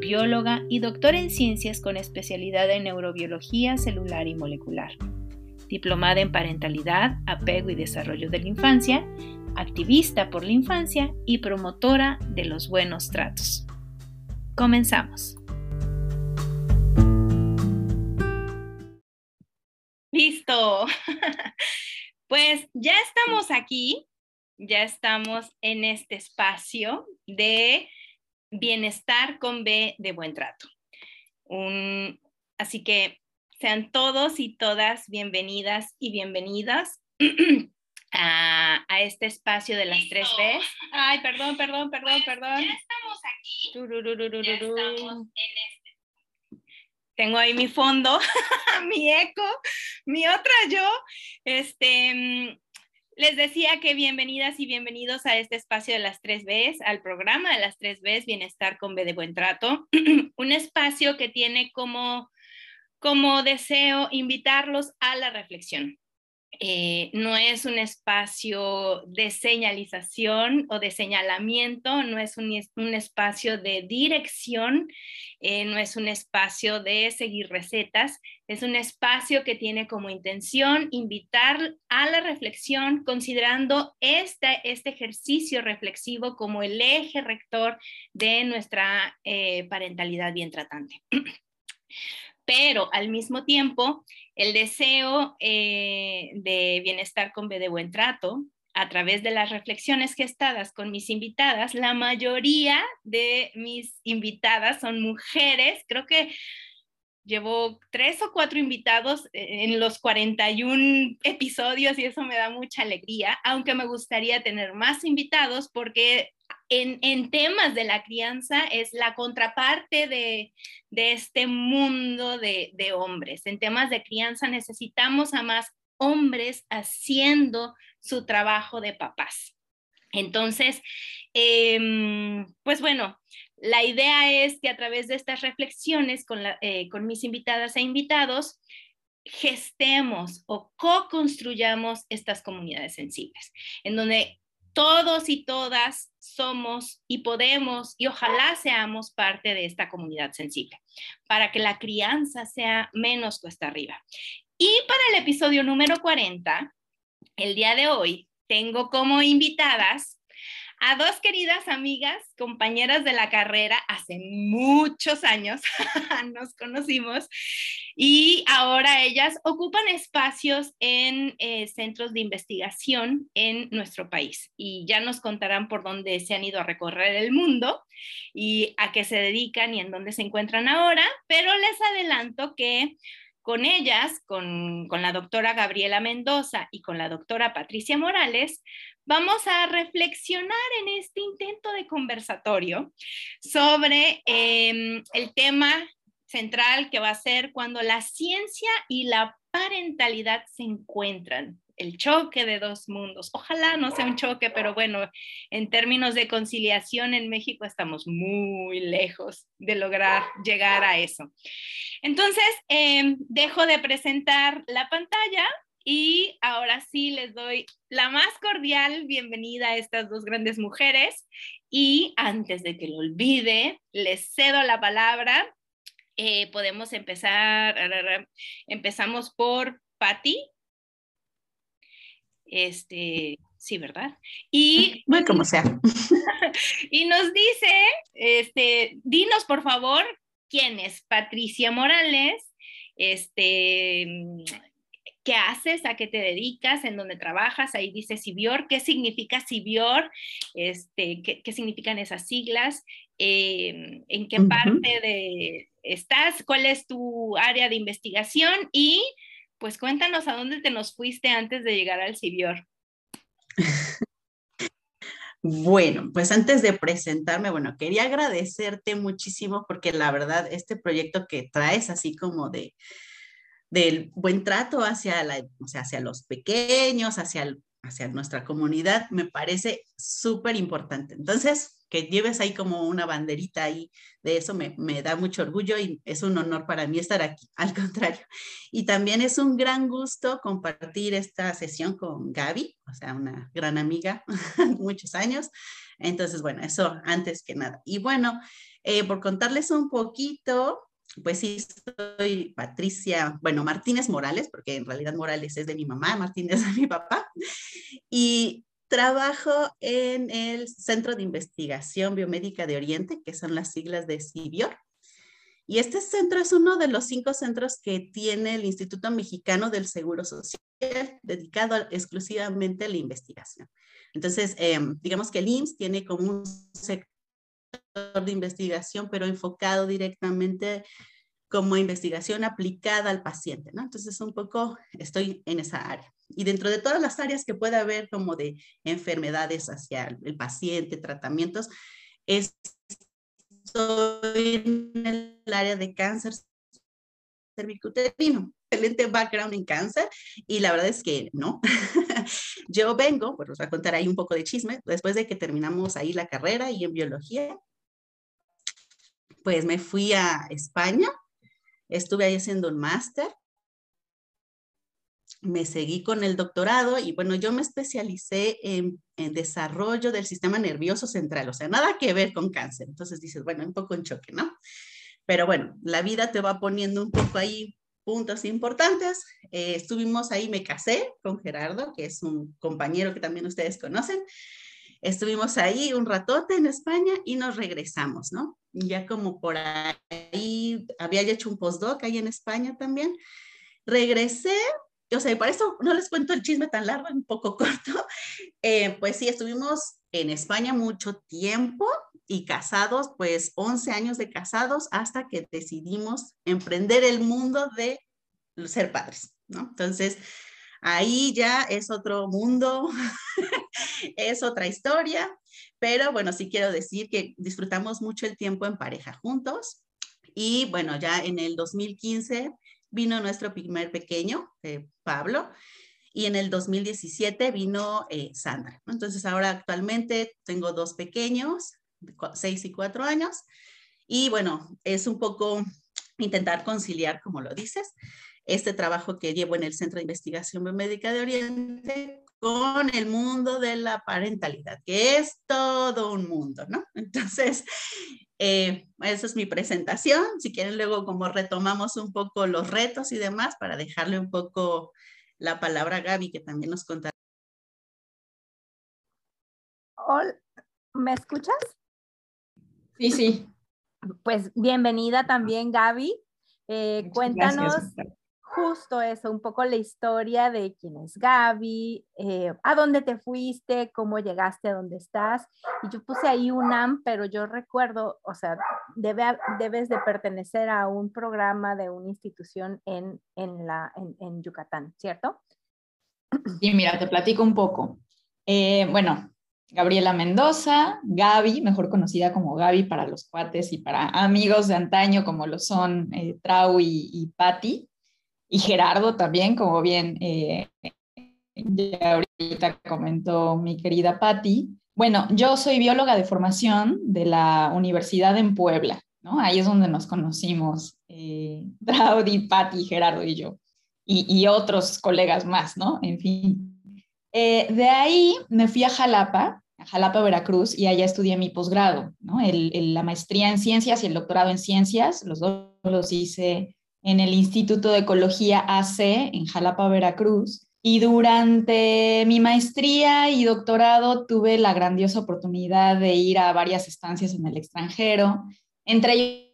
bióloga y doctora en ciencias con especialidad en neurobiología celular y molecular. Diplomada en parentalidad, apego y desarrollo de la infancia, activista por la infancia y promotora de los buenos tratos. Comenzamos. Listo. Pues ya estamos aquí, ya estamos en este espacio de bienestar con B de buen trato. así que sean todos y todas bienvenidas y bienvenidas a, este espacio de las tres B. Ay, perdón, perdón, perdón, pues, perdón. Ya estamos aquí. Ya estamos en este. Tengo ahí mi fondo, mi eco, mi otra yo. Este, les decía que bienvenidas y bienvenidos a este espacio de las tres Bs, al programa de las tres Bs, Bienestar con B de Buen Trato, un espacio que tiene como, como deseo invitarlos a la reflexión. Eh, no es un espacio de señalización o de señalamiento, no es un, espacio de dirección, eh, no es un espacio de seguir recetas, es un espacio que tiene como intención invitar a la reflexión considerando este, este ejercicio reflexivo como el eje rector de nuestra eh, parentalidad bien tratante. pero al mismo tiempo el deseo eh, de bienestar con B de buen trato a través de las reflexiones gestadas con mis invitadas, la mayoría de mis invitadas son mujeres, creo que llevo tres o cuatro invitados en los 41 episodios y eso me da mucha alegría, aunque me gustaría tener más invitados porque en, temas de la crianza es la contraparte de, este mundo de, hombres. En temas de crianza necesitamos a más hombres haciendo su trabajo de papás. Entonces, em, pues bueno, la idea es que a través de estas reflexiones con, eh, con mis invitadas e invitados, gestemos o co-construyamos estas comunidades sensibles, en donde todos y todas somos y podemos y ojalá seamos parte de esta comunidad sensible, para que la crianza sea menos cuesta arriba. Y para el episodio número 40, el día de hoy, tengo como invitadas a dos queridas amigas, compañeras de la carrera, hace muchos años nos conocimos y ahora ellas ocupan espacios en eh, centros de investigación en nuestro país. Y ya nos contarán por dónde se han ido a recorrer el mundo y a qué se dedican y en dónde se encuentran ahora, pero les adelanto que con ellas, con, con, la doctora Gabriela Mendoza y con la doctora Patricia Morales, vamos a reflexionar en este intento de conversatorio sobre em, el tema central que va a ser cuando la ciencia y la parentalidad se encuentran, el choque de dos mundos. Ojalá no sea un choque, pero bueno, en términos de conciliación en México estamos muy lejos de lograr llegar a eso. Entonces, em, dejo de presentar la pantalla y ahora sí les doy la más cordial bienvenida a estas dos grandes mujeres. Y antes de que lo olvide, les cedo la palabra. Eh, podemos empezar. Empezamos por Patti. Este, sí, ¿verdad? Y. Muy como sea. y nos dice, este, dinos por favor quién es Patricia Morales. Este qué haces, a qué te dedicas, en dónde trabajas, ahí dice Cibior, qué significa Cibior, este, qué, significan esas siglas, em, en qué parte de estás, cuál es tu área de investigación y pues cuéntanos a dónde te nos fuiste antes de llegar al Cibior. Bueno, pues antes de presentarme, bueno, quería agradecerte muchísimo porque la verdad, este proyecto que traes así como de del buen trato hacia, la, o sea, hacia los pequeños, hacia, hacia nuestra comunidad, me parece súper importante. Entonces, que lleves ahí como una banderita ahí de eso me, me, da mucho orgullo y es un honor para mí estar aquí, al contrario. Y también es un gran gusto compartir esta sesión con Gaby, o sea, una gran amiga, muchos años. Entonces, bueno, eso antes que nada. Y bueno, eh, por contarles un poquito, pues sí, soy Patricia, bueno, Martínez Morales, porque en realidad Morales es de mi mamá, Martínez es de mi papá, y trabajo en el Centro de Investigación Biomédica de Oriente, que son las siglas de CIBIOR. Y este centro es uno de los cinco centros que tiene el Instituto Mexicano del Seguro Social, dedicado exclusivamente a la investigación. Entonces, em, digamos que el IMSS tiene como un sector de investigación, pero enfocado directamente como investigación aplicada al paciente, ¿no? Entonces, un poco estoy en esa área. Y dentro de todas las áreas que pueda haber como de enfermedades hacia el paciente, tratamientos, estoy en el área de cáncer cervicuterino. Excelente background en cáncer y la verdad es que no. Yo vengo, pues os voy a contar ahí un poco de chisme, después de que terminamos ahí la carrera y en biología, pues me fui a España, estuve ahí haciendo un máster, me seguí con el doctorado y bueno, yo me especialicé en, desarrollo del sistema nervioso central, o sea, nada que ver con cáncer. Entonces dices, bueno, un poco en choque, ¿no? Pero bueno, la vida te va poniendo un poco ahí puntos importantes. Eh, estuvimos ahí, me casé con Gerardo, que es un compañero que también ustedes conocen. Estuvimos ahí un ratote en España y nos regresamos, ¿no? Ya como por ahí, había hecho un postdoc ahí en España también. Regresé, o sea, para eso no les cuento el chisme tan largo, un poco corto. Eh, pues sí, estuvimos en España mucho tiempo y casados, pues 11 años de casados hasta que decidimos emprender el mundo de ser padres, ¿no? Entonces, Ahí ya es otro mundo, es otra historia, pero bueno, sí quiero decir que disfrutamos mucho el tiempo en pareja juntos. Y bueno, ya en el 2015 vino nuestro primer pequeño, eh, Pablo, y en el 2017 vino eh, Sandra. Entonces ahora actualmente tengo dos pequeños, seis y cuatro años, y bueno, es un poco intentar conciliar, como lo dices, este trabajo que llevo en el Centro de Investigación Biomédica de Oriente con el mundo de la parentalidad, que es todo un mundo, ¿no? Entonces, eh, esa es mi presentación. Si quieren, luego como retomamos un poco los retos y demás para dejarle un poco la palabra a Gaby, que también nos contará. Hola, ¿me escuchas? Sí, sí. Pues bienvenida también, Gaby. Eh, cuéntanos justo eso, un poco la historia de quién es Gaby, eh, a dónde te fuiste, cómo llegaste a dónde estás. Y yo puse ahí un AM, pero yo recuerdo, o sea, debe, debes de pertenecer a un programa de una institución en, en, la, en, Yucatán, ¿cierto? Sí, mira, te platico un poco. Eh, bueno, Gabriela Mendoza, Gaby, mejor conocida como Gaby para los cuates y para amigos de antaño como lo son eh, Trau y, y Patti y Gerardo también, como bien eh, ya ahorita comentó mi querida Patti. Bueno, yo soy bióloga de formación de la Universidad en Puebla, ¿no? Ahí es donde nos conocimos, eh, Draudy, Patti, Gerardo y yo, y, otros colegas más, ¿no? En fin. Eh, de ahí me fui a Jalapa, a Jalapa, Veracruz, y allá estudié mi posgrado, ¿no? la maestría en ciencias y el doctorado en ciencias, los dos los hice en el Instituto de Ecología AC en Jalapa, Veracruz. Y durante mi maestría y doctorado tuve la grandiosa oportunidad de ir a varias estancias en el extranjero, entre ellos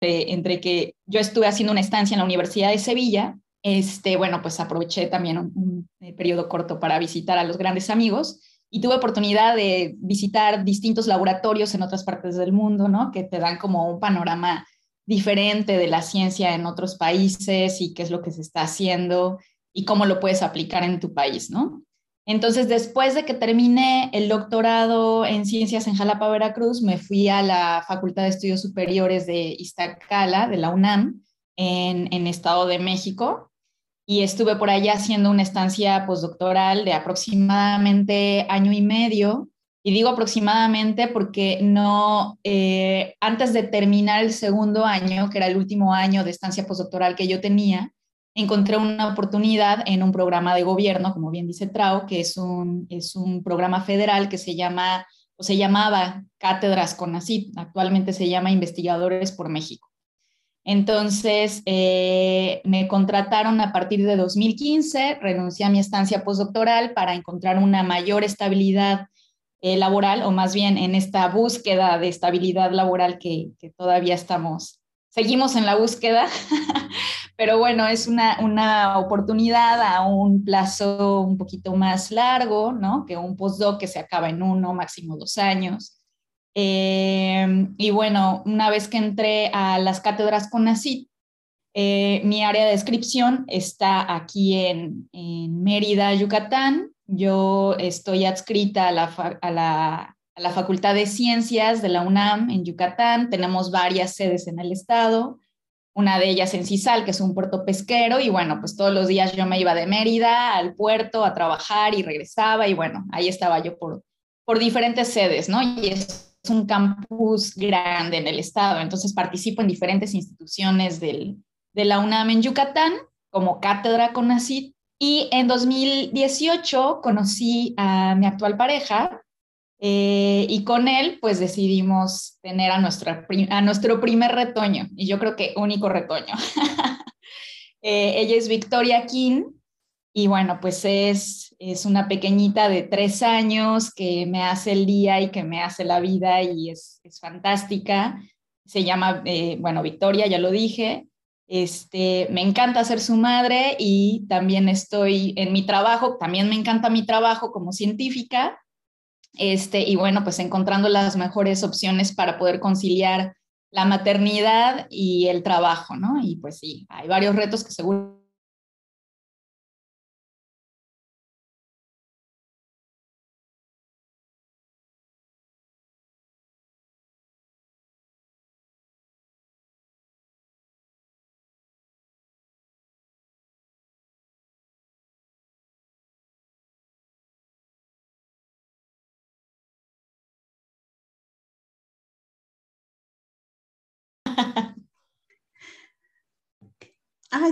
entre que yo estuve haciendo una estancia en la Universidad de Sevilla este, bueno, pues aproveché también un, eh, periodo corto para visitar a los grandes amigos y tuve oportunidad de visitar distintos laboratorios en otras partes del mundo, ¿no? Que te dan como un panorama diferente de la ciencia en otros países y qué es lo que se está haciendo y cómo lo puedes aplicar en tu país, ¿no? Entonces, después de que terminé el doctorado en ciencias en Jalapa, Veracruz, me fui a la Facultad de Estudios Superiores de Iztacala, de la UNAM, en, en Estado de México, y estuve por allá haciendo una estancia postdoctoral de aproximadamente año y medio. Y digo aproximadamente porque no, eh, antes de terminar el segundo año, que era el último año de estancia postdoctoral que yo tenía, encontré una oportunidad en un programa de gobierno, como bien dice Trau, que es un, es un programa federal que se llama o se llamaba Cátedras CONACYT, actualmente se llama Investigadores por México. Entonces, eh, me contrataron a partir de 2015, renuncié a mi estancia postdoctoral para encontrar una mayor estabilidad eh, laboral, o más bien en esta búsqueda de estabilidad laboral que, todavía estamos, seguimos en la búsqueda, pero bueno, es una, una, oportunidad a un plazo un poquito más largo, ¿no? Que un postdoc que se acaba en uno, máximo dos años. Eh, y bueno, una vez que entré a las cátedras con eh, mi área de descripción está aquí en, en, Mérida, Yucatán. Yo estoy adscrita a la, a, la, a la Facultad de Ciencias de la UNAM en Yucatán. Tenemos varias sedes en el estado una de ellas en Cisal, que es un puerto pesquero, y bueno, pues todos los días yo me iba de Mérida al puerto a trabajar y regresaba, y bueno, ahí estaba yo por, por diferentes sedes, ¿no? Y es un campus grande en el estado, entonces participo en diferentes instituciones del, de la UNAM en Yucatán, como cátedra con CONACYT, y en 2018 conocí a mi actual pareja, eh, y con él, pues decidimos tener a, nuestra, a nuestro primer retoño, y yo creo que único retoño. eh, ella es Victoria King, y bueno, pues es, es una pequeñita de tres años que me hace el día y que me hace la vida y es, es fantástica. Se llama, eh, bueno, Victoria, ya lo dije. Este, me encanta ser su madre y también estoy en mi trabajo, también me encanta mi trabajo como científica este, y bueno, pues encontrando las mejores opciones para poder conciliar la maternidad y el trabajo, ¿no? Y pues sí, hay varios retos que seguro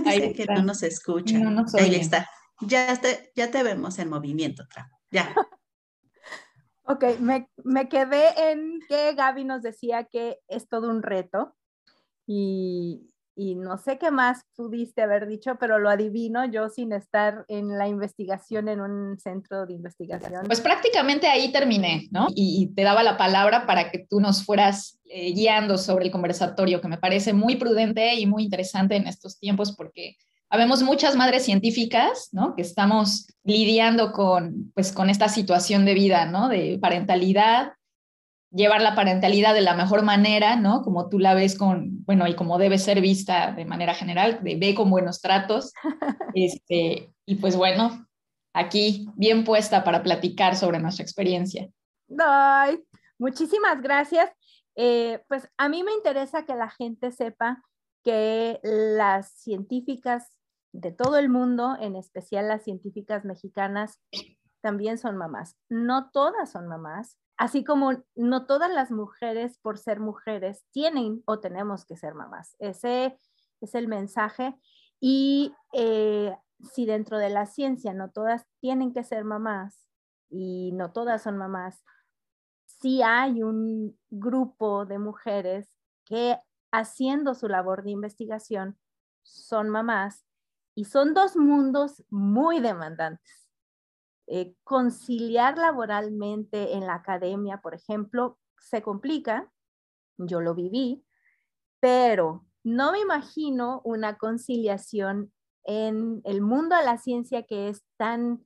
Dice que no nos escucha. Ahí está. Ya te, ya te vemos en movimiento, Ya. ok, me, me quedé en que Gaby nos decía que es todo un reto y, y no sé qué más pudiste haber dicho, pero lo adivino yo sin estar en la investigación en un centro de investigación. Pues prácticamente ahí terminé, ¿no? Y, te daba la palabra para que tú nos fueras eh, guiando sobre el conversatorio, que me parece muy prudente y muy interesante en estos tiempos porque habemos muchas madres científicas, ¿no? Que estamos lidiando con, pues, con esta situación de vida, ¿no? De parentalidad llevar la parentalidad de la mejor manera, ¿no? Como tú la ves con, bueno, y como debe ser vista de manera general, de ve con buenos tratos. Este, y pues bueno, aquí bien puesta para platicar sobre nuestra experiencia. Ay, muchísimas gracias. Eh, pues a mí me interesa que la gente sepa que las científicas de todo el mundo, en especial las científicas mexicanas, también son mamás. No todas son mamás, Así como no todas las mujeres, por ser mujeres, tienen o tenemos que ser mamás. Ese es el mensaje. Y eh, si dentro de la ciencia no todas tienen que ser mamás y no todas son mamás, sí hay un grupo de mujeres que haciendo su labor de investigación son mamás y son dos mundos muy demandantes eh, conciliar laboralmente en la academia, por ejemplo, se complica, yo lo viví, pero no me imagino una conciliación en el mundo de la ciencia que es tan,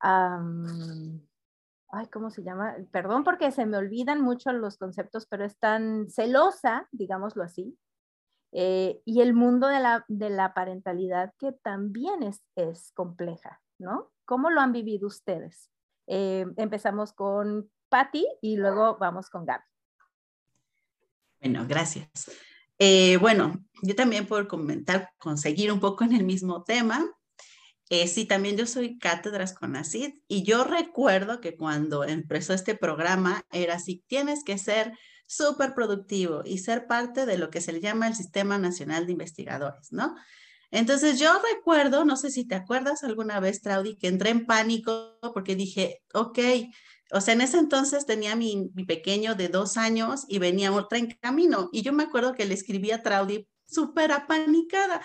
ay, ¿cómo se llama? Perdón porque se me olvidan mucho los conceptos, pero es tan celosa, digámoslo así, eh, y el mundo de la, de la parentalidad que también es, es compleja. ¿no? ¿Cómo lo han vivido ustedes? Eh, empezamos con Patti y luego vamos con Gaby. Bueno, gracias. Eh, bueno, yo también por comentar, conseguir un poco en el mismo tema. Eh, sí, también yo soy cátedras con ACID y yo recuerdo que cuando empezó este programa era así, tienes que ser súper productivo y ser parte de lo que se le llama el Sistema Nacional de Investigadores, ¿no? Entonces yo recuerdo, no sé si te acuerdas alguna vez, Traudy, que entré en pánico porque dije, ok, o sea, en ese entonces tenía mi, mi pequeño de dos años y venía otra en camino. Y yo me acuerdo que le escribí a Traudy súper apanicada.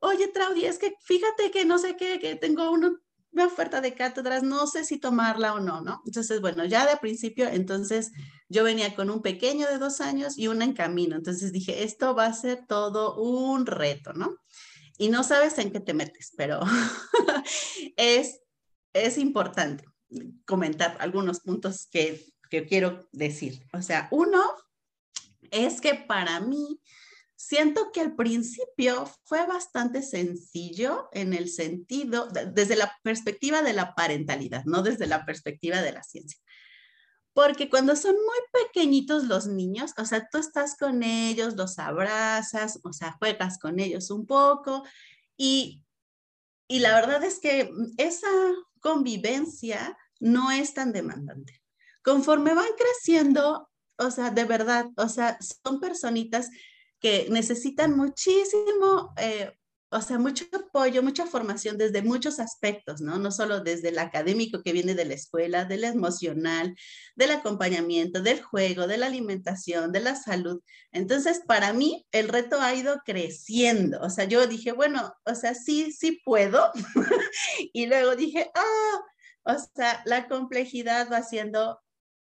Oye, Traudy, es que fíjate que no sé qué, que tengo una, una oferta de cátedras, no sé si tomarla o no, ¿no? Entonces, bueno, ya de principio, entonces yo venía con un pequeño de dos años y una en camino. Entonces dije, esto va a ser todo un reto, ¿no? Y no sabes en qué te metes, pero es, es importante comentar algunos puntos que, que quiero decir. O sea, uno es que para mí siento que al principio fue bastante sencillo en el sentido, desde la perspectiva de la parentalidad, no desde la perspectiva de la ciencia. Porque cuando son muy pequeñitos los niños, o sea, tú estás con ellos, los abrazas, o sea, juegas con ellos un poco y, y la verdad es que esa convivencia no es tan demandante. Conforme van creciendo, o sea, de verdad, o sea, son personitas que necesitan muchísimo, eh, o sea, mucho apoyo, mucha formación desde muchos aspectos, ¿no? No solo desde el académico que viene de la escuela, del emocional, del acompañamiento, del juego, de la alimentación, de la salud. Entonces, para mí, el reto ha ido creciendo. O sea, yo dije, bueno, o sea, sí, sí puedo. y luego dije, ah, o sea, la complejidad va siendo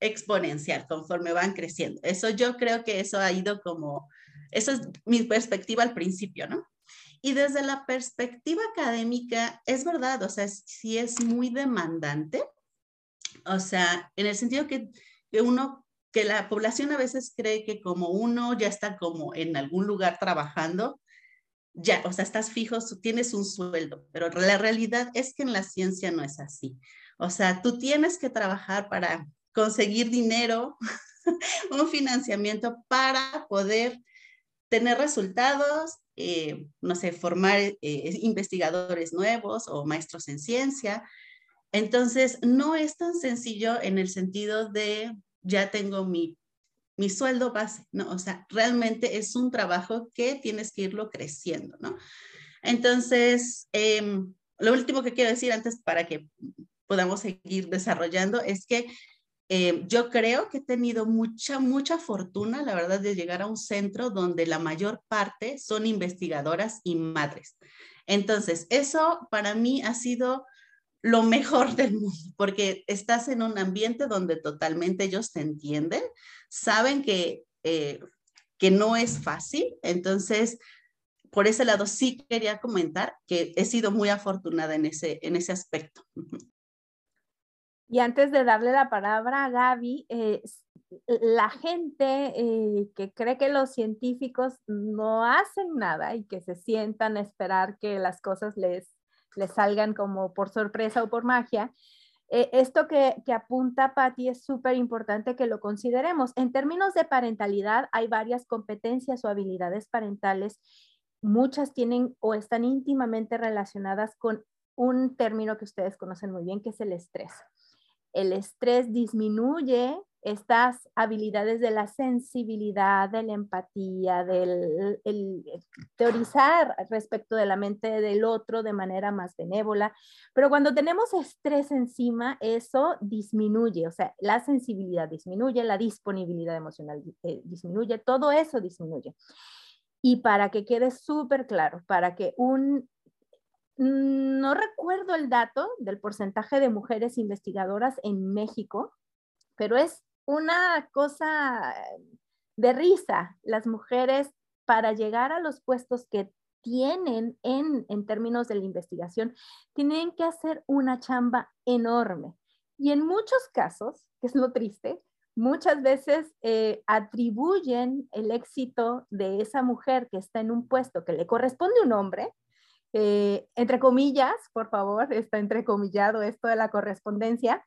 exponencial conforme van creciendo. Eso yo creo que eso ha ido como, eso es mi perspectiva al principio, ¿no? Y desde la perspectiva académica, es verdad, o sea, sí es muy demandante, o sea, en el sentido que, que uno, que la población a veces cree que como uno ya está como en algún lugar trabajando, ya, o sea, estás fijo, tienes un sueldo, pero la realidad es que en la ciencia no es así. O sea, tú tienes que trabajar para conseguir dinero, un financiamiento para poder tener resultados, eh, no sé, formar eh, investigadores nuevos o maestros en ciencia. Entonces, no es tan sencillo en el sentido de ya tengo mi, mi sueldo base, ¿no? O sea, realmente es un trabajo que tienes que irlo creciendo, ¿no? Entonces, em, lo último que quiero decir antes para que podamos seguir desarrollando es que eh, yo creo que he tenido mucha, mucha fortuna, la verdad, de llegar a un centro donde la mayor parte son investigadoras y madres. Entonces, eso para mí ha sido lo mejor del mundo, porque estás en un ambiente donde totalmente ellos te entienden, saben que, eh, que no es fácil, entonces, por ese lado sí quería comentar que he sido muy afortunada en ese, en ese aspecto. Y antes de darle la palabra a Gaby, eh, la gente eh, que cree que los científicos no hacen nada y que se sientan a esperar que las cosas les, les salgan como por sorpresa o por magia, eh, esto que, que apunta Patti es súper importante que lo consideremos. En términos de parentalidad, hay varias competencias o habilidades parentales. Muchas tienen o están íntimamente relacionadas con un término que ustedes conocen muy bien, que es el estrés el estrés disminuye estas habilidades de la sensibilidad, de la empatía, del teorizar respecto de la mente del otro de manera más benévola. Pero cuando tenemos estrés encima, eso disminuye, o sea, la sensibilidad disminuye, la disponibilidad emocional eh, disminuye, todo eso disminuye. Y para que quede súper claro, para que un no recuerdo el dato del porcentaje de mujeres investigadoras en México, pero es una cosa de risa. Las mujeres para llegar a los puestos que tienen en, términos de la investigación, tienen que hacer una chamba enorme. Y en muchos casos, que es lo triste, muchas veces eh, atribuyen el éxito de esa mujer que está en un puesto que le corresponde a un hombre, eh, entre comillas, por favor, está entrecomillado esto de la correspondencia,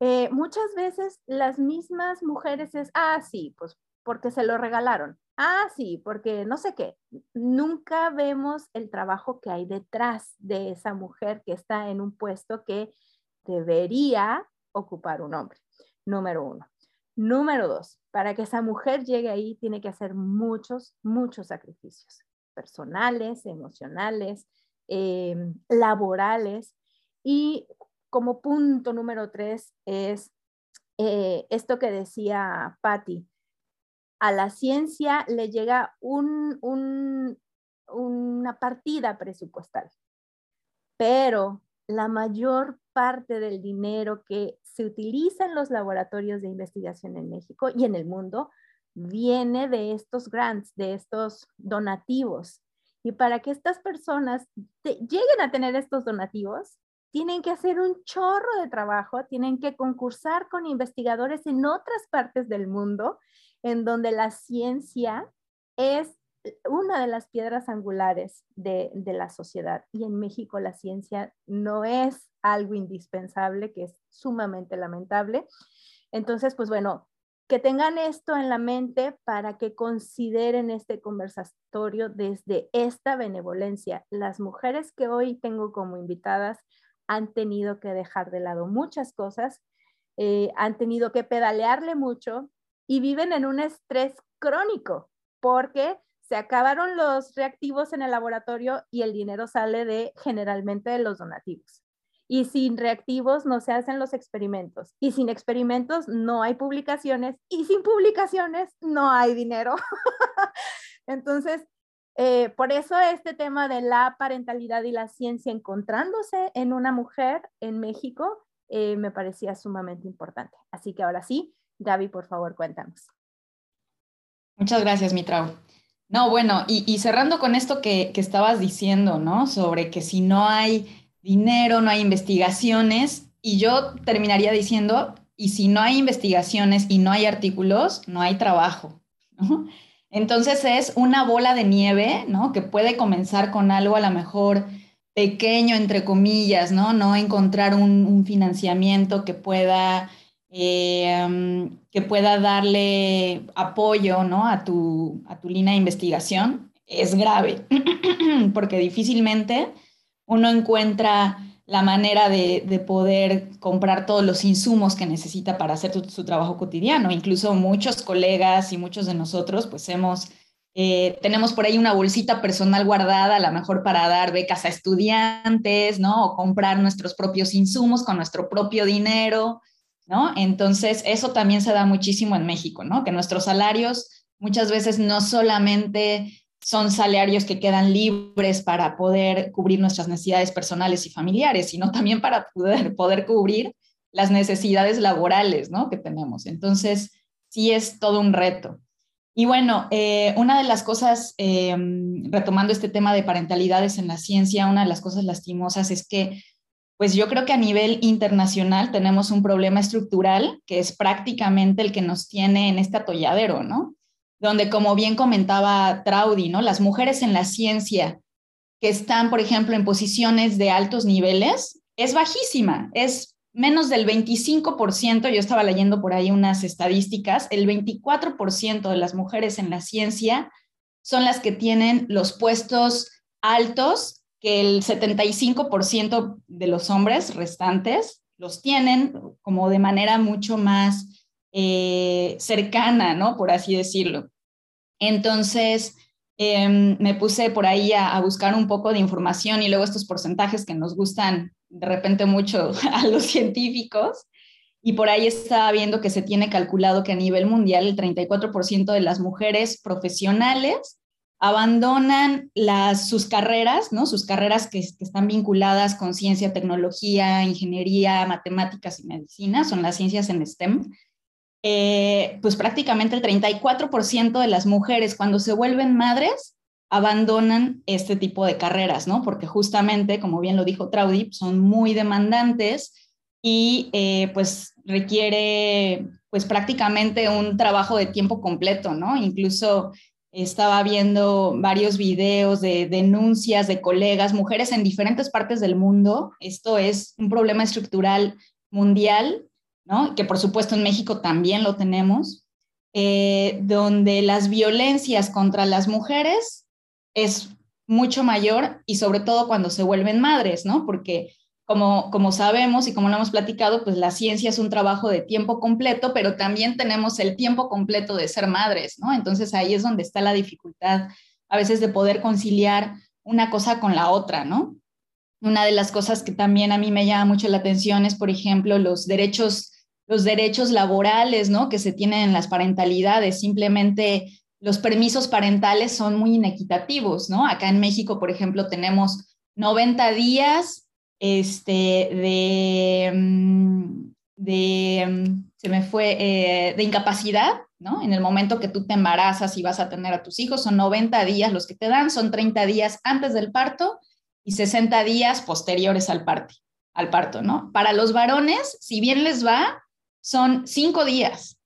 eh, muchas veces las mismas mujeres es, ah, sí, pues porque se lo regalaron. Ah, sí, porque no sé qué. Nunca vemos el trabajo que hay detrás de esa mujer que está en un puesto que debería ocupar un hombre. Número uno. Número dos, para que esa mujer llegue ahí tiene que hacer muchos, muchos sacrificios personales, emocionales, eh, laborales. Y como punto número tres es eh, esto que decía Patti, a la ciencia le llega un, una partida presupuestal, pero la mayor parte del dinero que se utiliza en los laboratorios de investigación en México y en el mundo viene de estos grants, de estos donativos. Y para que estas personas lleguen a tener estos donativos, tienen que hacer un chorro de trabajo, tienen que concursar con investigadores en otras partes del mundo en donde la ciencia es una de las piedras angulares de, la sociedad. Y en México la ciencia no es algo indispensable, que es sumamente lamentable. Entonces, pues bueno, que tengan esto en la mente para que consideren este conversatorio desde esta benevolencia. Las mujeres que hoy tengo como invitadas han tenido que dejar de lado muchas cosas, eh, han tenido que pedalearle mucho, y viven en un estrés crónico porque se acabaron los reactivos en el laboratorio y el dinero sale de generalmente de los donativos. Y sin reactivos no se hacen los experimentos. Y sin experimentos no hay publicaciones. Y sin publicaciones no hay dinero. Entonces, eh, por eso este tema de la parentalidad y la ciencia encontrándose en una mujer en México eh, me parecía sumamente importante. Así que ahora sí, Gaby, por favor, cuéntanos. Muchas gracias, Mitrao. No, bueno, y, cerrando con esto que, estabas diciendo, ¿no? Sobre que si no hay dinero, no hay investigaciones, y yo terminaría diciendo, y si no hay investigaciones y no hay artículos, no hay trabajo. Entonces es una bola de nieve, ¿no? Que puede comenzar con algo a lo mejor pequeño, entre comillas, ¿no? No encontrar un financiamiento que pueda eh, que pueda darle apoyo ¿no? a, tu, a tu línea de investigación es grave, porque difícilmente uno encuentra la manera de, poder comprar todos los insumos que necesita para hacer su, trabajo cotidiano. Incluso muchos colegas y muchos de nosotros, pues hemos, eh, tenemos por ahí una bolsita personal guardada, a lo mejor para dar becas a estudiantes, ¿no? O comprar nuestros propios insumos con nuestro propio dinero. ¿no? Entonces, eso también se da muchísimo en México, ¿no? Que nuestros salarios muchas veces no solamente son salarios que quedan libres para poder cubrir nuestras necesidades personales y familiares, sino también para poder, poder cubrir las necesidades laborales, ¿no? Que tenemos. Entonces, sí es todo un reto. Y bueno, eh, una de las cosas, eh, retomando este tema de parentalidades en la ciencia, una de las cosas lastimosas es que pues yo creo que a nivel internacional tenemos un problema estructural que es prácticamente el que nos tiene en este atolladero, ¿no? Donde, como bien comentaba Traudy, ¿no? Las mujeres en la ciencia que están, por ejemplo, en posiciones de altos niveles, es bajísima, es menos del 25%, yo estaba leyendo por ahí unas estadísticas, el 24% de las mujeres en la ciencia son las que tienen los puestos altos que el 75% de los hombres restantes los tienen como de manera mucho más eh, cercana, ¿no? Por así decirlo. Entonces, em, me puse por ahí a, buscar un poco de información y luego estos porcentajes que nos gustan de repente mucho a los científicos. Y por ahí estaba viendo que se tiene calculado que a nivel mundial el 34% de las mujeres profesionales abandonan sus carreras, ¿no? sus carreras que, están vinculadas con ciencia, tecnología, ingeniería, matemáticas y medicina, son las ciencias en STEM, eh, pues prácticamente el 34% de las mujeres cuando se vuelven madres abandonan este tipo de carreras, ¿no? Porque justamente, como bien lo dijo Traudy, son muy demandantes y eh, pues requiere pues prácticamente un trabajo de tiempo completo, ¿no? Incluso estaba viendo varios videos de denuncias de colegas, mujeres en diferentes partes del mundo. Esto es un problema estructural mundial, ¿no? Que por supuesto en México también lo tenemos, eh, donde las violencias contra las mujeres es mucho mayor y sobre todo cuando se vuelven madres, ¿no? Porque como, como sabemos y como lo hemos platicado, pues la ciencia es un trabajo de tiempo completo, pero también tenemos el tiempo completo de ser madres, ¿no? Entonces ahí es donde está la dificultad a veces de poder conciliar una cosa con la otra, ¿no? Una de las cosas que también a mí me llama mucho la atención es, por ejemplo, los derechos, los derechos laborales, ¿no? Que se tienen en las parentalidades. Simplemente los permisos parentales son muy inequitativos, ¿no? Acá en México, por ejemplo, tenemos 90 días este, de, mm, mm, se me fue, eh, de incapacidad, ¿no? En el momento que tú te embarazas y vas a tener a tus hijos, son 90 días los que te dan, son 30 días antes del parto y 60 días posteriores al al parto, ¿no? Para los varones, si bien les va, son 5 días,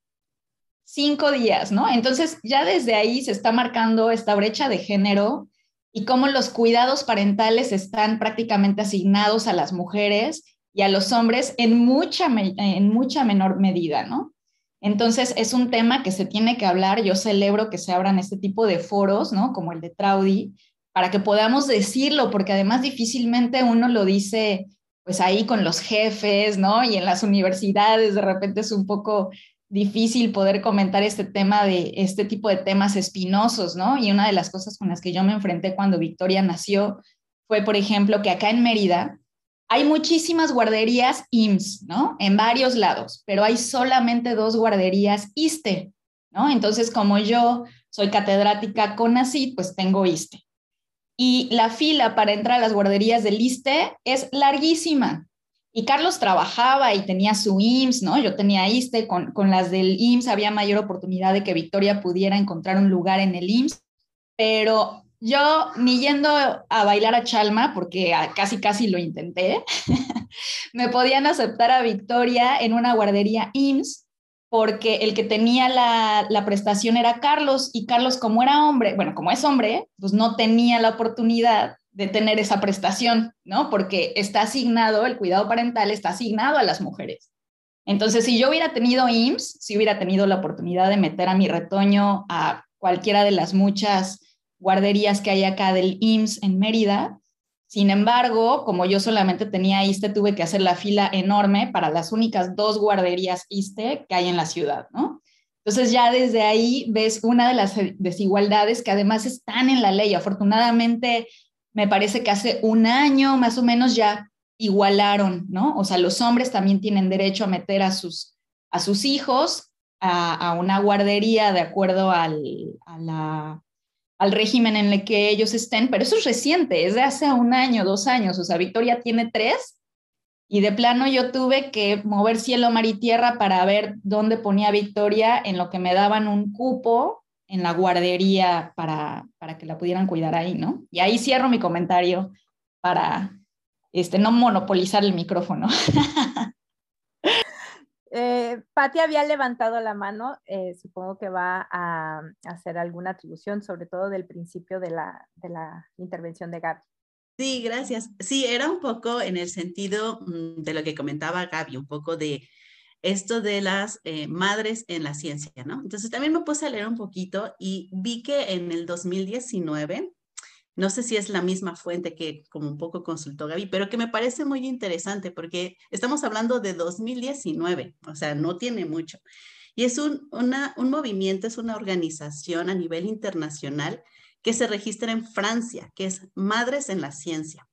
cinco días, ¿no? Entonces ya desde ahí se está marcando esta brecha de género y cómo los cuidados parentales están prácticamente asignados a las mujeres y a los hombres en mucha, en mucha menor medida, ¿no? Entonces es un tema que se tiene que hablar. Yo celebro que se abran este tipo de foros, ¿no? Como el de Traudy, para que podamos decirlo, porque además difícilmente uno lo dice pues ahí con los jefes, ¿no? Y en las universidades de repente es un poco difícil poder comentar este tema de este tipo de temas espinosos, ¿no? Y una de las cosas con las que yo me enfrenté cuando Victoria nació fue, por ejemplo, que acá en Mérida hay muchísimas guarderías IMSS, ¿no? En varios lados, pero hay solamente dos guarderías ISTE, ¿no? Entonces, como yo soy catedrática con ACID, pues tengo ISTE. Y la fila para entrar a las guarderías del ISTE es larguísima, y Carlos trabajaba y tenía su IMSS, ¿no? Yo tenía ISTE, con, con las del IMSS había mayor oportunidad de que Victoria pudiera encontrar un lugar en el IMSS, pero yo ni yendo a bailar a Chalma, porque casi casi lo intenté, me podían aceptar a Victoria en una guardería IMSS porque el que tenía la, la, prestación era Carlos y Carlos como era hombre, bueno, como es hombre, pues no tenía la oportunidad de tener esa prestación, ¿no? Porque está asignado, el cuidado parental está asignado a las mujeres. Entonces, si yo hubiera tenido IMSS, si hubiera tenido la oportunidad de meter a mi retoño a cualquiera de las muchas guarderías que hay acá del IMSS en Mérida, sin embargo, como yo solamente tenía ISTE, tuve que hacer la fila enorme para las únicas dos guarderías ISTE que hay en la ciudad, ¿no? Entonces ya desde ahí ves una de las desigualdades que además están en la ley. Afortunadamente, me parece que hace un año más o menos ya igualaron, ¿no? O sea, los hombres también tienen derecho a meter a sus, a sus hijos a, una guardería de acuerdo al, al régimen en el que ellos estén, pero eso es reciente, es de hace un año, dos años, o sea, Victoria tiene tres y de plano yo tuve que mover cielo, mar y tierra para ver dónde ponía Victoria en lo que me daban un cupo en la guardería para, para que la pudieran cuidar ahí, ¿no? Y ahí cierro mi comentario para este, no monopolizar el micrófono. Eh, Patti había levantado la mano, eh, supongo que va a, hacer alguna atribución, sobre todo del principio de la, intervención de Gaby. Sí, gracias. Sí, era un poco en el sentido mm, de lo que comentaba Gaby, un poco de esto de las eh, madres en la ciencia, ¿no? Entonces también me puse a leer un poquito y vi que en el 2019, no sé si es la misma fuente que como un poco consultó Gaby, pero que me parece muy interesante porque estamos hablando de 2019, o sea, no tiene mucho. Y es un, un movimiento, es una organización a nivel internacional que se registra en Francia, que es Madres en la Ciencia.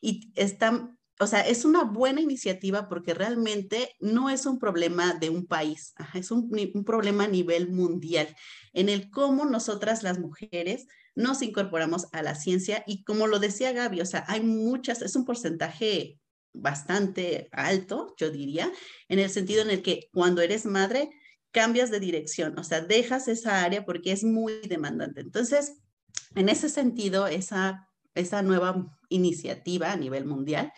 Y están o sea, es una buena iniciativa porque realmente no es un problema de un país, es un, problema a nivel mundial, en el cómo nosotras las mujeres nos incorporamos a la ciencia y como lo decía Gaby, o sea, hay muchas, es un porcentaje bastante alto, yo diría, en el sentido en el que cuando eres madre cambias de dirección, o sea, dejas esa área porque es muy demandante. Entonces, en ese sentido, esa, esa nueva iniciativa a nivel mundial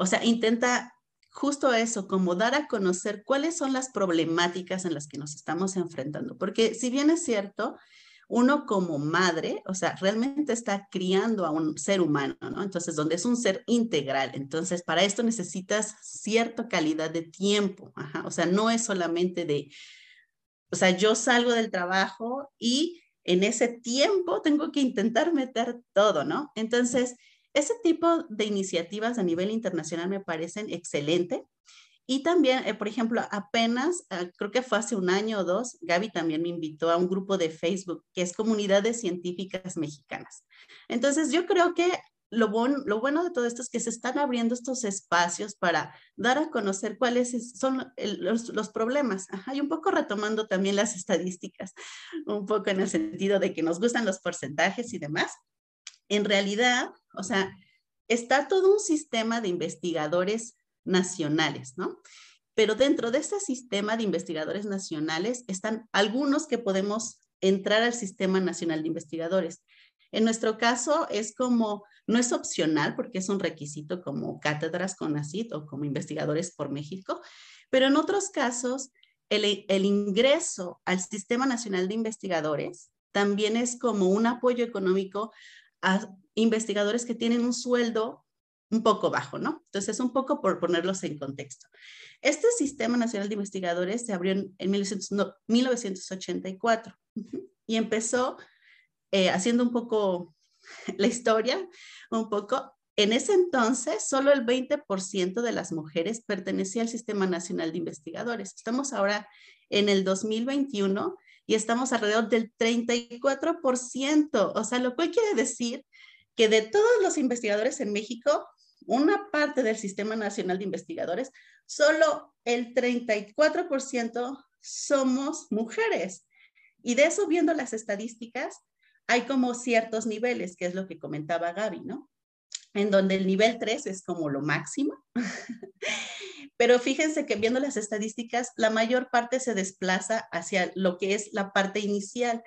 o sea, intenta justo eso, como dar a conocer cuáles son las problemáticas en las que nos estamos enfrentando. Porque si bien es cierto, uno como madre, o sea, realmente está criando a un ser humano, ¿no? Entonces, donde es un ser integral. Entonces, para esto necesitas cierta calidad de tiempo, o sea, no es solamente de, o sea, yo salgo del trabajo y en ese tiempo tengo que intentar meter todo, ¿no? Entonces, ese tipo de iniciativas a nivel internacional me parecen excelentes. Y también, eh, por ejemplo, apenas, ah, creo que fue hace un año o dos, Gaby también me invitó a un grupo de Facebook que es Comunidades Científicas Mexicanas. Entonces, yo creo que lo, lo bueno de todo esto es que se están abriendo estos espacios para dar a conocer cuáles son los, los, problemas. y un poco retomando también las estadísticas, un poco en el sentido de que nos gustan los porcentajes y demás en realidad, o sea, está todo un sistema de investigadores nacionales, ¿no? Pero dentro de este sistema de investigadores nacionales están algunos que podemos entrar al Sistema Nacional de Investigadores. En nuestro caso es como, no es opcional porque es un requisito como cátedras con ACID o como investigadores por México, pero en otros casos el, el ingreso al Sistema Nacional de Investigadores también es como un apoyo económico a investigadores que tienen un sueldo un poco bajo, ¿no? Entonces, un poco por ponerlos en contexto. Este Sistema Nacional de Investigadores se abrió en, 1984 y empezó eh, haciendo un poco la historia, un poco. En ese entonces, solo el 20% de las mujeres pertenecía al Sistema Nacional de Investigadores. Estamos ahora en el 2021 y estamos alrededor del 34%, o sea, lo cual quiere decir que de todos los investigadores en México, una parte del Sistema Nacional de Investigadores, solo el 34% somos mujeres. Y de eso, viendo las estadísticas, hay como ciertos niveles, que es lo que comentaba Gaby, ¿no? En donde el nivel 3 es como lo máximo. Pero fíjense que viendo las estadísticas, la mayor parte se desplaza hacia lo que es la parte inicial.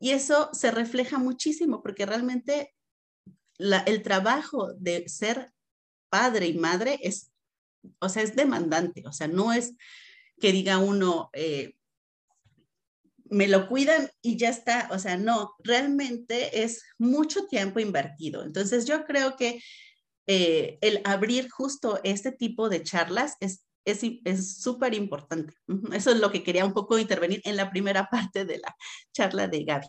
Y eso se refleja muchísimo porque realmente el trabajo de ser padre y madre es, o sea, es demandante. O sea, no es que diga uno, eh, me lo cuidan y ya está. O sea, no, realmente es mucho tiempo invertido. Entonces yo creo que eh, el abrir justo este tipo de charlas es es súper importante. Eso es lo que quería un poco intervenir en la primera parte de la charla de Gaby.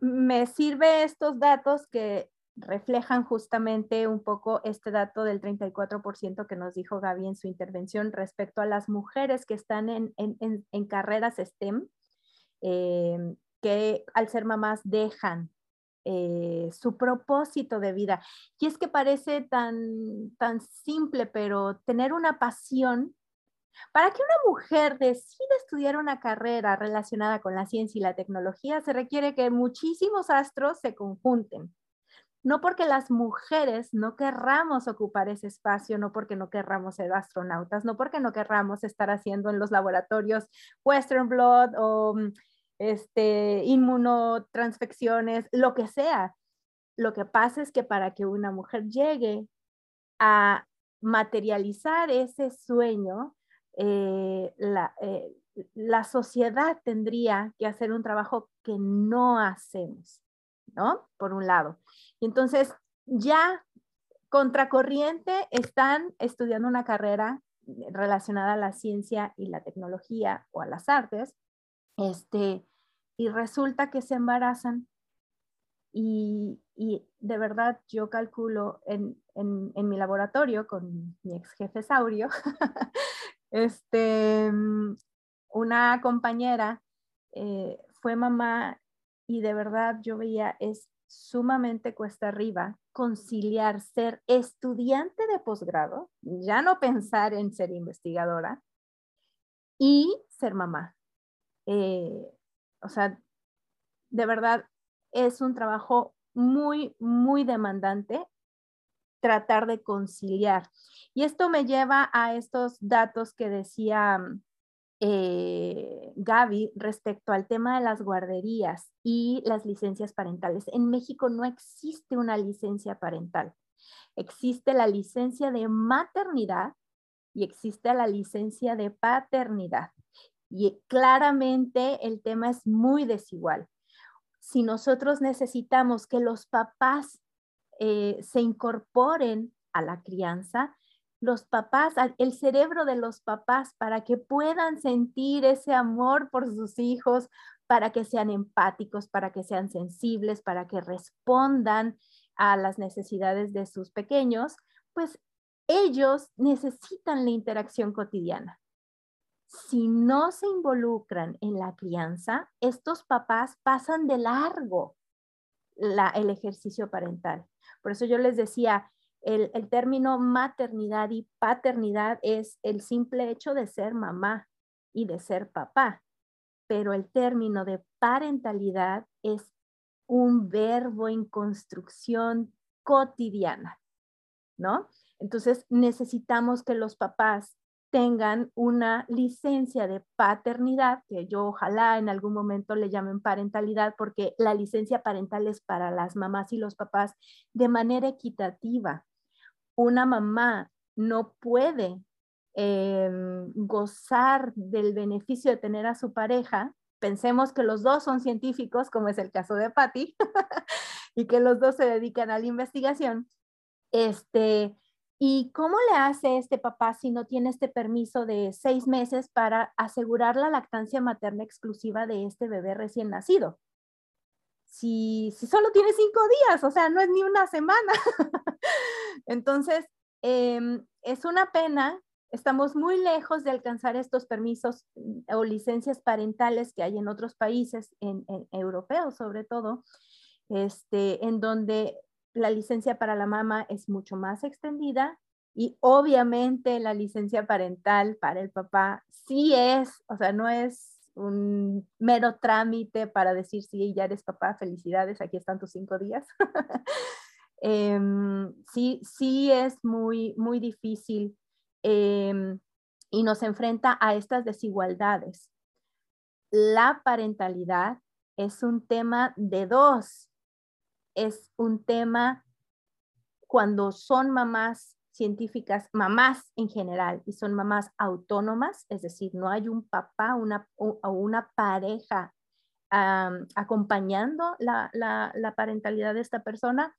Me sirve estos datos que reflejan justamente un poco este dato del 34% que nos dijo Gaby en su intervención respecto a las mujeres que están en, en, en carreras STEM, eh, que al ser mamás dejan eh, su propósito de vida. Y es que parece tan, tan simple, pero tener una pasión. Para que una mujer decida estudiar una carrera relacionada con la ciencia y la tecnología, se requiere que muchísimos astros se conjunten. No porque las mujeres no querramos ocupar ese espacio, no porque no querramos ser astronautas, no porque no querramos estar haciendo en los laboratorios Western Blood o mm, este, inmunotransfecciones, lo que sea. Lo que pasa es que para que una mujer llegue a materializar ese sueño, eh, eh, la sociedad tendría que hacer un trabajo que no hacemos, ¿no? Por un lado. Y entonces ya contracorriente están estudiando una carrera relacionada a la ciencia y la tecnología o a las artes, este, y resulta que se embarazan. Y, de verdad yo calculo en, mi laboratorio con mi ex jefe Saurio, este, una compañera eh, fue mamá y de verdad yo veía es sumamente cuesta arriba conciliar ser estudiante de posgrado, ya no pensar en ser investigadora y ser mamá. Eh, o sea, de verdad es un trabajo muy, muy demandante tratar de conciliar. Y esto me lleva a estos datos que decía eh, Gaby respecto al tema de las guarderías y las licencias parentales. En México no existe una licencia parental. Existe la licencia de maternidad y existe la licencia de paternidad. Y claramente el tema es muy desigual. Si nosotros necesitamos que los papás eh, se incorporen a la crianza, los papás, el cerebro de los papás para que puedan sentir ese amor por sus hijos, para que sean empáticos, para que sean sensibles, para que respondan a las necesidades de sus pequeños, pues ellos necesitan la interacción cotidiana. Si no se involucran en la crianza, estos papás pasan de largo el ejercicio parental. Por eso yo les decía, el, el término maternidad y paternidad es el simple hecho de ser mamá y de ser papá, pero el término de parentalidad es un verbo en construcción cotidiana, ¿no? Entonces necesitamos que los papás tengan una licencia de paternidad, que yo ojalá en algún momento le llamen parentalidad, porque la licencia parental es para las mamás y los papás de manera equitativa. Una mamá no puede em, gozar del beneficio de tener a su pareja. Pensemos que los dos son científicos, como es el caso de Patty, y que los dos se dedican a la investigación. Este, ¿Y cómo le hace este papá si no tiene este permiso de seis meses para asegurar la lactancia materna exclusiva de este bebé recién nacido? Si, solo tiene cinco días, o sea, no es ni una semana. Entonces, em, es una pena, estamos muy lejos de alcanzar estos permisos mm, o licencias parentales que hay en otros países, en, en europeos sobre todo, este, en donde la licencia para la mamá es mucho más extendida y obviamente la licencia parental para el papá sí es, o sea, no es un mero trámite para decir, sí, ya eres papá, felicidades, aquí están tus cinco días. Em, sí, sí es muy, muy difícil em, y nos enfrenta a estas desigualdades. La parentalidad es un tema de dos, es un tema cuando son mamás científicas, mamás en general, y son mamás autónomas, es decir, no hay un papá una, o una pareja acompañando la, parentalidad de esta persona,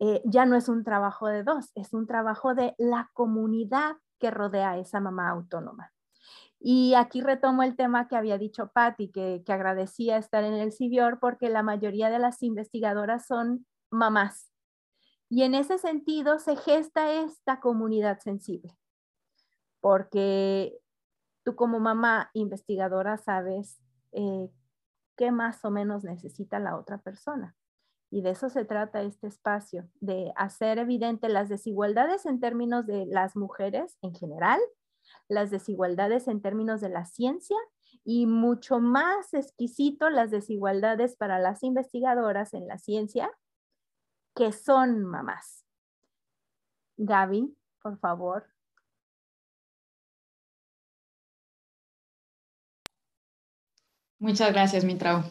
eh, ya no es un trabajo de dos, es un trabajo de la comunidad que rodea a esa mamá autónoma. Y aquí retomo el tema que había dicho Patti, que, que agradecía estar en el CIVIOR porque la mayoría de las investigadoras son mamás. Y en ese sentido se gesta esta comunidad sensible, porque tú como mamá investigadora sabes eh, qué más o menos necesita la otra persona. Y de eso se trata este espacio, de hacer evidente las desigualdades en términos de las mujeres en general las desigualdades en términos de la ciencia y mucho más exquisito las desigualdades para las investigadoras en la ciencia que son mamás. Gaby, por favor. Muchas gracias, Mitrao.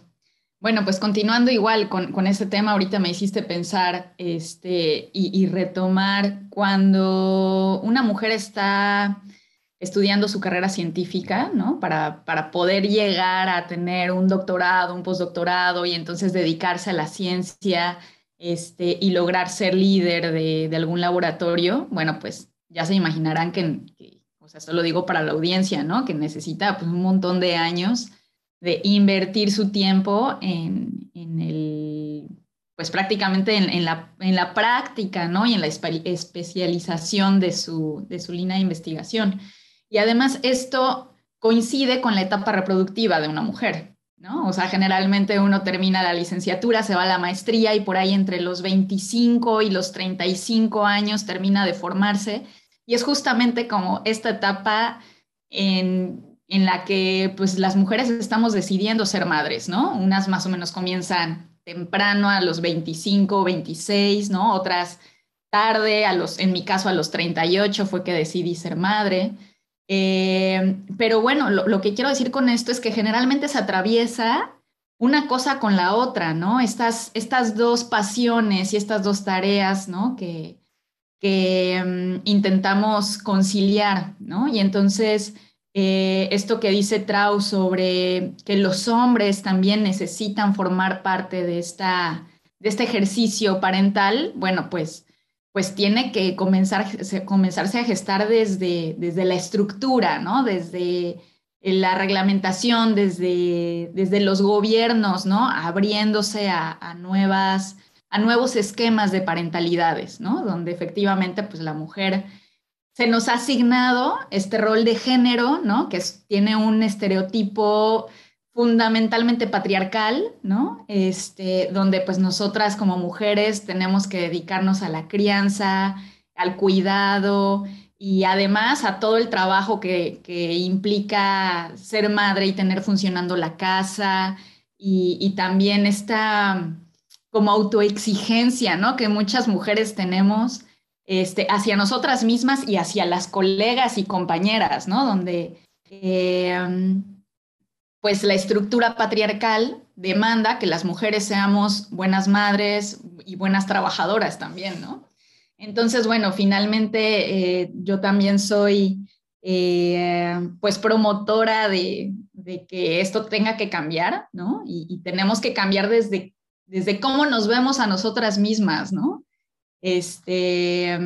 Bueno, pues continuando igual con, con este tema, ahorita me hiciste pensar este, y retomar cuando una mujer está estudiando su carrera científica, ¿no? Para, para, poder llegar a tener un doctorado, un postdoctorado y entonces dedicarse a la ciencia este, y lograr ser líder de, de algún laboratorio, bueno, pues ya se imaginarán que, o sea, esto lo digo para la audiencia, ¿no? Que necesita pues, un montón de años de invertir su tiempo en, en el, pues prácticamente en, en, la, en la práctica, ¿no? Y en la especialización de su, de su línea de investigación. Y además esto coincide con la etapa reproductiva de una mujer, ¿no? O sea, generalmente uno termina la licenciatura, se va a la maestría y por ahí entre los 25 y los 35 años termina de formarse. Y es justamente como esta etapa en, en la que pues las mujeres estamos decidiendo ser madres, ¿no? Unas más o menos comienzan temprano a los 25, 26, ¿no? Otras tarde, a los, en mi caso a los 38 fue que decidí ser madre. Eh, pero bueno, lo, que quiero decir con esto es que generalmente se atraviesa una cosa con la otra, ¿no? Estas, estas dos pasiones y estas dos tareas, ¿no? Que, que mm, intentamos conciliar, ¿no? Y entonces, eh, esto que dice Trau sobre que los hombres también necesitan formar parte de, esta, de este ejercicio parental, bueno, pues, pues tiene que comenzar, comenzarse a gestar desde, desde la estructura, ¿no? Desde la reglamentación, desde, desde los gobiernos, ¿no? Abriéndose a, nuevas, a nuevos esquemas de parentalidades, ¿no? Donde efectivamente, pues la mujer se nos ha asignado este rol de género, ¿no? Que tiene un estereotipo fundamentalmente patriarcal, ¿no? Este, donde pues nosotras como mujeres tenemos que dedicarnos a la crianza, al cuidado y además a todo el trabajo que, implica ser madre y tener funcionando la casa y, también esta como autoexigencia, ¿no? Que muchas mujeres tenemos este, hacia nosotras mismas y hacia las colegas y compañeras, ¿no? Donde em, pues la estructura patriarcal demanda que las mujeres seamos buenas madres y buenas trabajadoras también, ¿no? Entonces, bueno, finalmente eh, yo también soy eh, pues promotora de, que esto tenga que cambiar, ¿no? Y, y, tenemos que cambiar desde, desde cómo nos vemos a nosotras mismas, ¿no? este,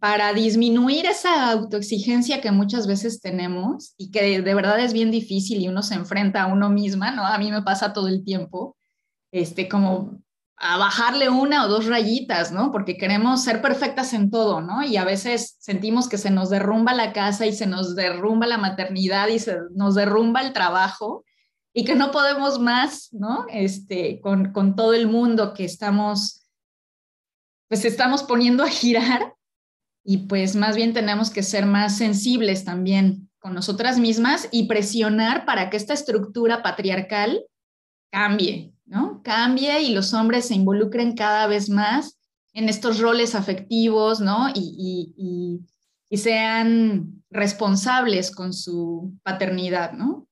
para disminuir esa autoexigencia que muchas veces tenemos y que de verdad es bien difícil y uno se enfrenta a uno misma, ¿no? A mí me pasa todo el tiempo, este, como a bajarle una o dos rayitas, ¿no? Porque queremos ser perfectas en todo, ¿no? Y a veces sentimos que se nos derrumba la casa y se nos derrumba la maternidad y se nos derrumba el trabajo y que no podemos más, ¿no? Este, con, con todo el mundo que estamos pues estamos poniendo a girar y pues más bien tenemos que ser más sensibles también con nosotras mismas y presionar para que esta estructura patriarcal cambie, ¿no? Cambie y los hombres se involucren cada vez más en estos roles afectivos, ¿no? Y, y, y sean responsables con su paternidad, ¿no?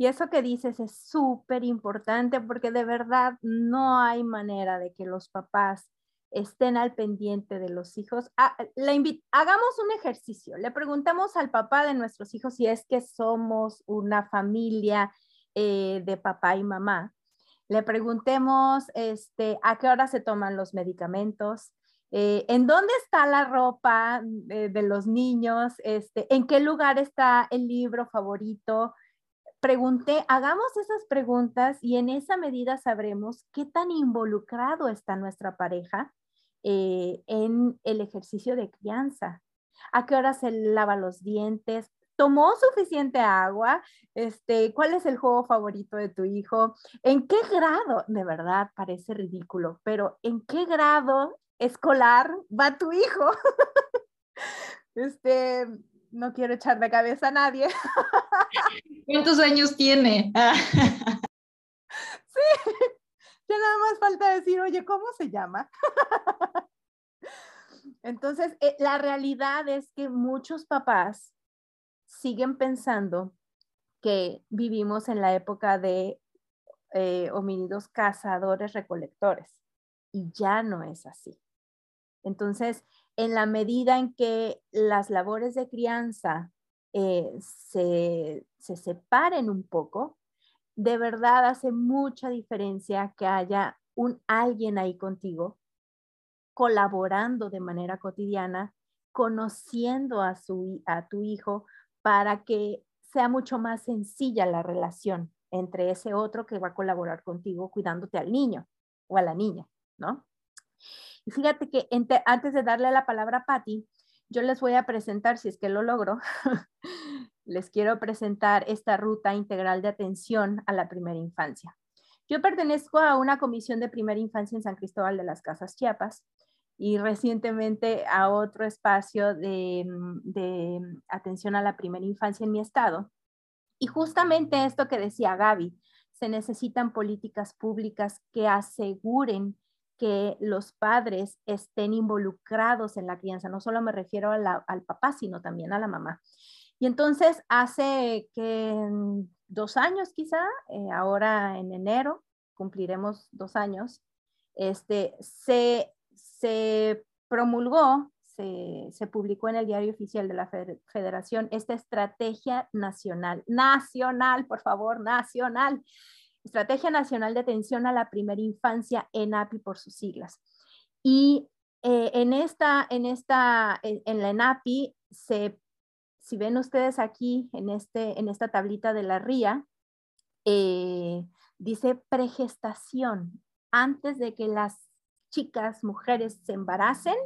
Y eso que dices es súper importante porque de verdad no hay manera de que los papás estén al pendiente de los hijos. Ah, hagamos un ejercicio. Le preguntamos al papá de nuestros hijos si es que somos una familia eh, de papá y mamá. Le preguntemos este, a qué hora se toman los medicamentos, eh, en dónde está la ropa de, de los niños, este, en qué lugar está el libro favorito, pregunté, hagamos esas preguntas y en esa medida sabremos qué tan involucrado está nuestra pareja eh, en el ejercicio de crianza. ¿A qué hora se lava los dientes? ¿Tomó suficiente agua? Este, ¿Cuál es el juego favorito de tu hijo? ¿En qué grado? De verdad, parece ridículo, pero ¿en qué grado escolar va tu hijo? este, no quiero echar de cabeza a nadie. ¿Cuántos años tiene? sí, ya nada más falta decir, oye, ¿cómo se llama? Entonces, eh, la realidad es que muchos papás siguen pensando que vivimos en la época de eh, homínidos cazadores recolectores y ya no es así. Entonces, en la medida en que las labores de crianza eh, se, separen un poco, de verdad hace mucha diferencia que haya un alguien ahí contigo colaborando de manera cotidiana, conociendo a, su, a tu hijo para que sea mucho más sencilla la relación entre ese otro que va a colaborar contigo cuidándote al niño o a la niña, ¿no? Fíjate que antes de darle la palabra a Patti, yo les voy a presentar, si es que lo logro, les quiero presentar esta ruta integral de atención a la primera infancia. Yo pertenezco a una comisión de primera infancia en San Cristóbal de las Casas Chiapas y recientemente a otro espacio de atención a la primera infancia en mi estado. Y justamente esto que decía Gaby, se necesitan políticas públicas que aseguren que los padres estén involucrados en la crianza. No solo me refiero al papá, sino también a la mamá. Y entonces hace que dos años quizá, eh, ahora en enero cumpliremos dos años, este, se, se promulgó, se, publicó en el diario oficial de la Federación esta estrategia nacional, nacional, por favor, nacional, Estrategia Nacional de Atención a la Primera Infancia, ENAPI por sus siglas. Y eh, en esta, en esta, en, la ENAPI, se, si ven ustedes aquí en, este, en esta tablita de la RIA, eh, dice pregestación, antes de que las chicas, mujeres se embaracen,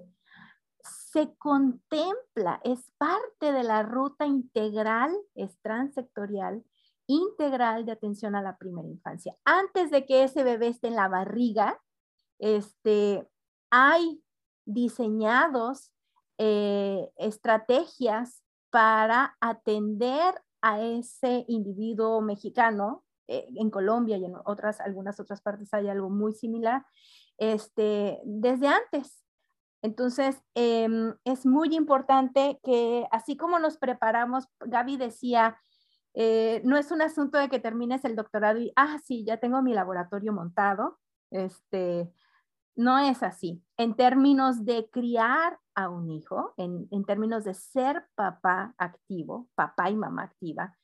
se contempla, es parte de la ruta integral, es transectorial, integral de atención a la primera infancia. Antes de que ese bebé esté en la barriga, este, hay diseñados eh, estrategias para atender a ese individuo mexicano. Eh, en Colombia y en otras, algunas otras partes hay algo muy similar, este, desde antes. Entonces, em, es muy importante que así como nos preparamos, Gaby decía, eh, no es un asunto de que termines el doctorado y, ah, sí, ya tengo mi laboratorio montado. Este, no es así. En términos de criar a un hijo, en, términos de ser papá activo, papá y mamá activa,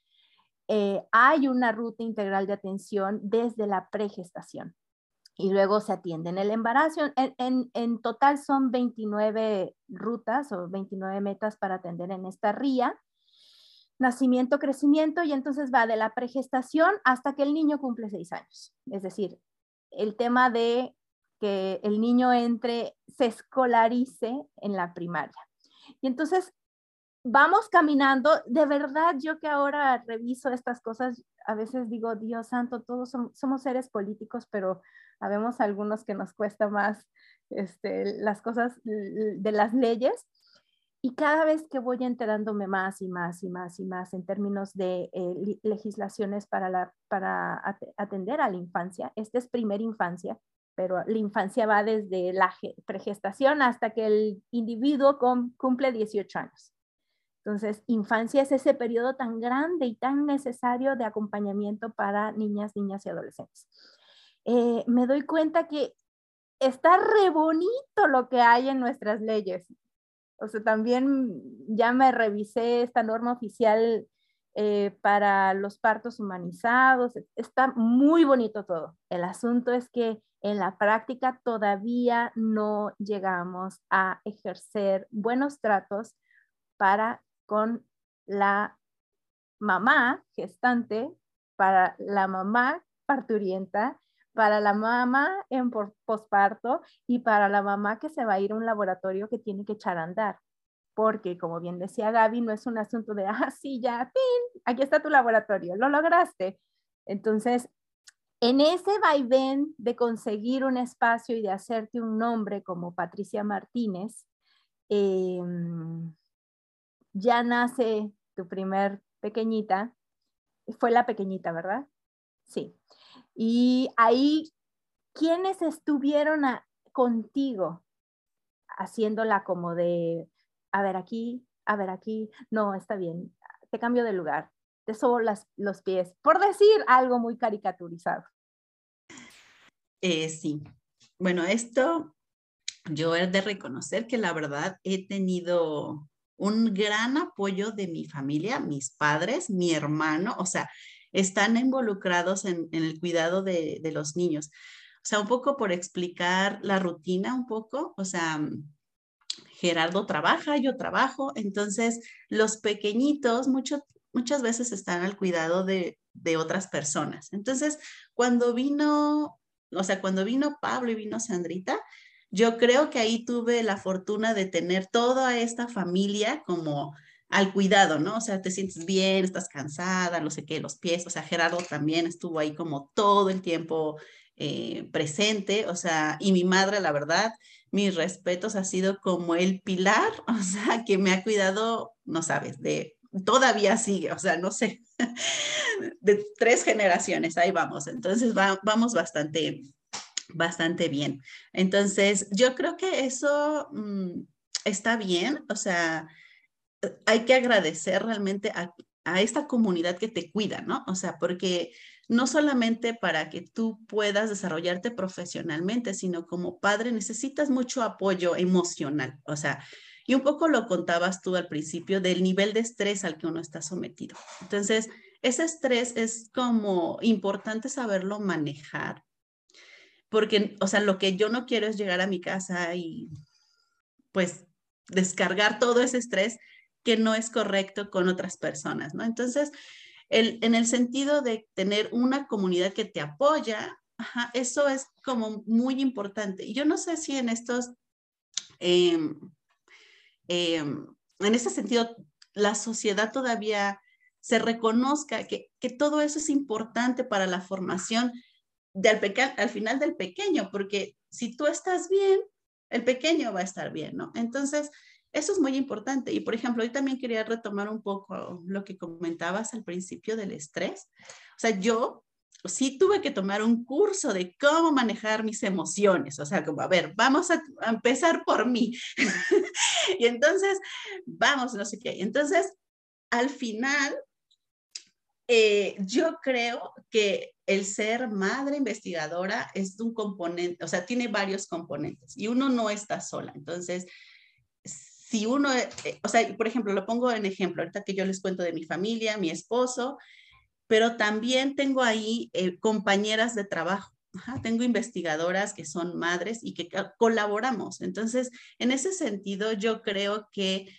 eh, hay una ruta integral de atención desde la pregestación y luego se atiende en el embarazo. En, en, total son 29 rutas o 29 metas para atender en esta RIA. Nacimiento, crecimiento y entonces va de la pregestación hasta que el niño cumple seis años. Es decir, el tema de que el niño entre, se escolarice en la primaria. Y entonces vamos caminando, de verdad yo que ahora reviso estas cosas, a veces digo, Dios santo, todos somos, seres políticos, pero habemos algunos que nos cuesta más este, las cosas de las leyes. Y cada vez que voy enterándome más y más y más y más en términos de eh, legislaciones para, para atender a la infancia, esta es primera infancia, pero la infancia va desde la pregestación hasta que el individuo cumple 18 años. Entonces, infancia es ese periodo tan grande y tan necesario de acompañamiento para niñas, niñas y adolescentes. Eh, me doy cuenta que está re bonito lo que hay en nuestras leyes. O sea, también ya me revisé esta norma oficial eh, para los partos humanizados. Está muy bonito todo. El asunto es que en la práctica todavía no llegamos a ejercer buenos tratos para con la mamá gestante, para la mamá parturienta para la mamá en posparto y para la mamá que se va a ir a un laboratorio que tiene que echar a andar. Porque, como bien decía Gaby, no es un asunto de, ah, sí, ya, ¡pin! aquí está tu laboratorio, lo lograste. Entonces, en ese vaivén de conseguir un espacio y de hacerte un nombre como Patricia Martínez, em, ya nace tu primer pequeñita. Fue la pequeñita, ¿verdad? Sí. Y ahí, ¿quiénes estuvieron contigo haciéndola como de, a ver aquí, a ver aquí, no, está bien, te cambio de lugar, te sobo los pies, por decir algo muy caricaturizado. Eh, sí, bueno, esto yo he de reconocer que la verdad he tenido un gran apoyo de mi familia, mis padres, mi hermano, o sea, están involucrados en, el cuidado de, los niños. O sea, un poco por explicar la rutina, un poco, o sea, Gerardo trabaja, yo trabajo, entonces los pequeñitos muchas veces están al cuidado de, de otras personas. Entonces, cuando vino, o sea, cuando vino Pablo y vino Sandrita, yo creo que ahí tuve la fortuna de tener toda esta familia como al cuidado, ¿no? O sea, te sientes bien, estás cansada, no sé qué, los pies, o sea, Gerardo también estuvo ahí como todo el tiempo eh, presente, o sea, y mi madre, la verdad, mis respetos, ha sido como el pilar, o sea, que me ha cuidado, no sabes, de, todavía sigue, o sea, no sé, de tres generaciones, ahí vamos, entonces vamos bastante, bastante bien. Entonces, yo creo que eso mm, está bien, o sea, hay que agradecer realmente a, esta comunidad que te cuida, ¿no? O sea, porque no solamente para que tú puedas desarrollarte profesionalmente, sino como padre necesitas mucho apoyo emocional. O sea, Y un poco lo contabas tú al principio del nivel de estrés al que uno está sometido. Entonces, ese estrés es como importante saberlo manejar, porque, o sea, lo que yo no quiero es llegar a mi casa y pues descargar todo ese estrés que no es correcto con otras personas, ¿no? Entonces, en el sentido de tener una comunidad que te apoya, eso es como muy importante. Y yo no sé si en estos, em, em, en este sentido, la sociedad todavía se reconozca que, que todo eso es importante para la formación del al final del pequeño, porque si tú estás bien, el pequeño va a estar bien, ¿no? Entonces, eso es muy importante. Y por ejemplo, hoy también quería retomar un poco lo que comentabas al principio del estrés. O sea, yo sí tuve que tomar un curso de cómo manejar mis emociones. O sea, como, a ver, vamos a, empezar por mí. y entonces, vamos, no sé qué. Entonces, al final, eh, yo creo que el ser madre investigadora es un componente, o sea, tiene varios componentes y uno no está sola. Entonces, si uno, eh, o sea, por ejemplo, lo pongo en ejemplo, ahorita que yo les cuento de mi familia, mi esposo, pero también tengo ahí eh, compañeras de trabajo. tengo investigadoras que son madres y que colaboramos. Entonces, en ese sentido, yo creo que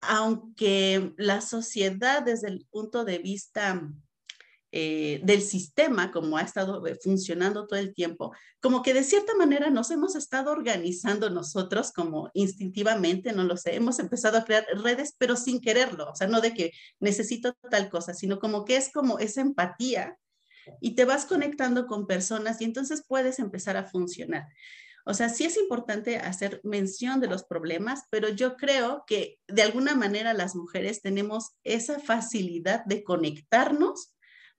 aunque la sociedad desde el punto de vista eh, del sistema, como ha estado eh, funcionando todo el tiempo, como que de cierta manera nos hemos estado organizando nosotros como instintivamente, no lo sé, hemos empezado a crear redes, pero sin quererlo, o sea, no de que necesito tal cosa, sino como que es como esa empatía y te vas conectando con personas y entonces puedes empezar a funcionar. O sea, sí es importante hacer mención de los problemas, pero yo creo que de alguna manera las mujeres tenemos esa facilidad de conectarnos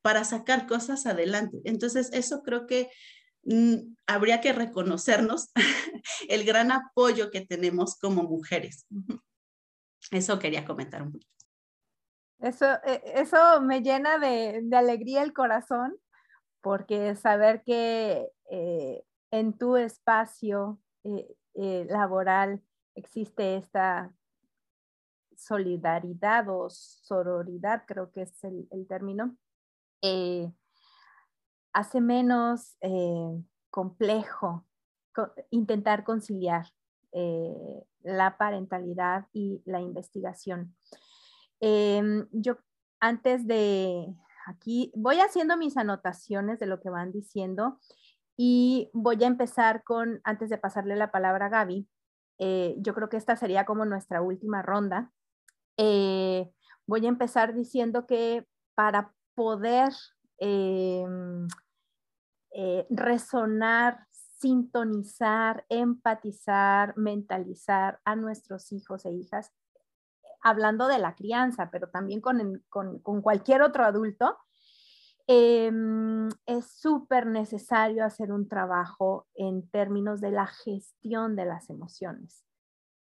para sacar cosas adelante. Entonces, eso creo que mm, habría que reconocernos el gran apoyo que tenemos como mujeres. Eso quería comentar un. Eso, e, eso me llena de, alegría el corazón, porque saber que eh, en tu espacio eh, eh, laboral existe esta solidaridad o sororidad, creo que es el término, eh, hace menos eh, complejo intentar conciliar eh, la parentalidad y la investigación. Em, yo antes de aquí voy haciendo mis anotaciones de lo que van diciendo y voy a empezar con, antes de pasarle la palabra a Gaby, yo creo que esta sería como nuestra última ronda. voy a empezar diciendo que para poder em, eh, resonar, sintonizar, empatizar, mentalizar a nuestros hijos e hijas, hablando de la crianza, pero también con, cualquier otro adulto, em, es súper necesario hacer un trabajo en términos de la gestión de las emociones.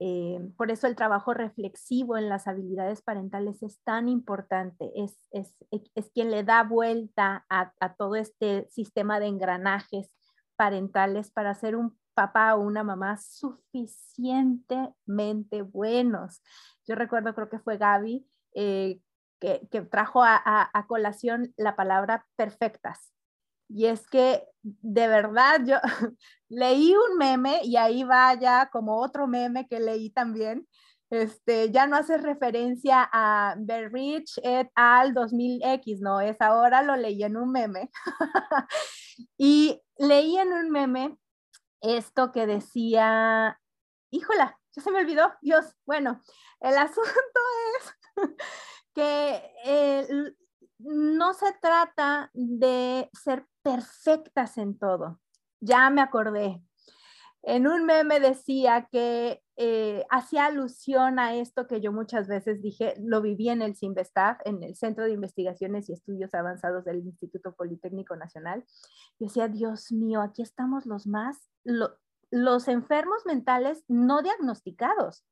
Eh, por eso el trabajo reflexivo en las habilidades parentales es tan importante, es, es, es quien le da vuelta a, a, todo este sistema de engranajes parentales para ser un papá o una mamá suficientemente buenos. Yo recuerdo, creo que fue Gaby, eh, que, que, trajo a, a, a colación la palabra perfectas. Y es que de verdad yo leí un meme y ahí va ya como otro meme que leí también. Este, ya no hace referencia a Berrich et al 2000X, no, es ahora lo leí en un meme. y leí en un meme esto que decía, híjola, ya se me olvidó, Dios, bueno, el asunto es que eh, no se trata de ser perfectas en todo. Ya me acordé. En un meme decía que eh, hacía alusión a esto que yo muchas veces dije, lo viví en el CIMBESTAF, en el Centro de Investigaciones y Estudios Avanzados del Instituto Politécnico Nacional. Decía, Dios mío, aquí estamos los más, los enfermos mentales no diagnosticados.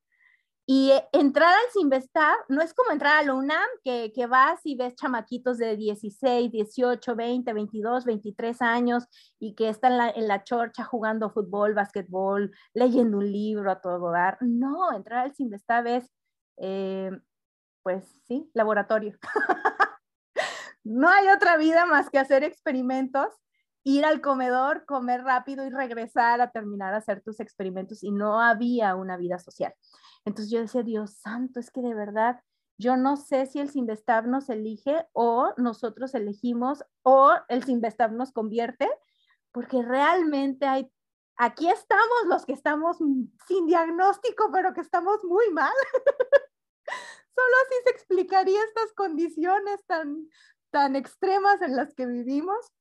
Y eh, entrar al Sinvestar no es como entrar a la UNAM, que, que, vas y ves chamaquitos de 16, 18, 20, 22, 23 años y que están en la, chorcha jugando fútbol, básquetbol, leyendo un libro a todo dar. No, entrar al Sinvestar es, eh, pues sí, laboratorio. no hay otra vida más que hacer experimentos ir al comedor, comer rápido y regresar a terminar a hacer tus experimentos y no había una vida social. Entonces yo decía, Dios santo, es que de verdad yo no sé si el Sinvestab nos elige o nosotros elegimos o el Sinvestab nos convierte, porque realmente hay, aquí estamos los que estamos sin diagnóstico, pero que estamos muy mal. Solo así se explicaría estas condiciones tan, tan extremas en las que vivimos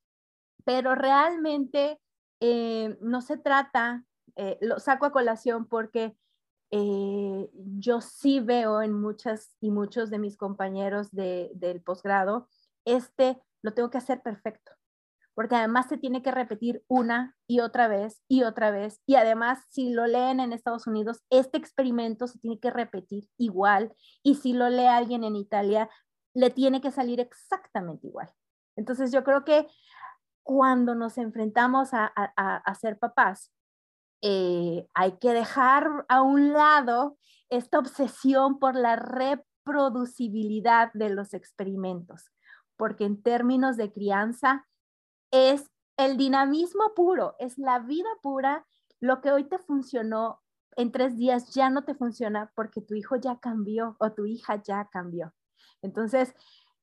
pero realmente eh, no se trata, eh, lo saco a colación porque eh, yo sí veo en muchas y muchos de mis compañeros del posgrado, este lo tengo que hacer perfecto, porque además se tiene que repetir una y otra vez y otra vez, y además si lo leen en Estados Unidos, este experimento se tiene que repetir igual, y si lo lee alguien en Italia, le tiene que salir exactamente igual. Entonces yo creo que cuando nos enfrentamos a, ser papás, eh, hay que dejar a un lado esta obsesión por la reproducibilidad de los experimentos, porque en términos de crianza es el dinamismo puro, es la vida pura, lo que hoy te funcionó en tres días ya no te funciona porque tu hijo ya cambió o tu hija ya cambió. Entonces,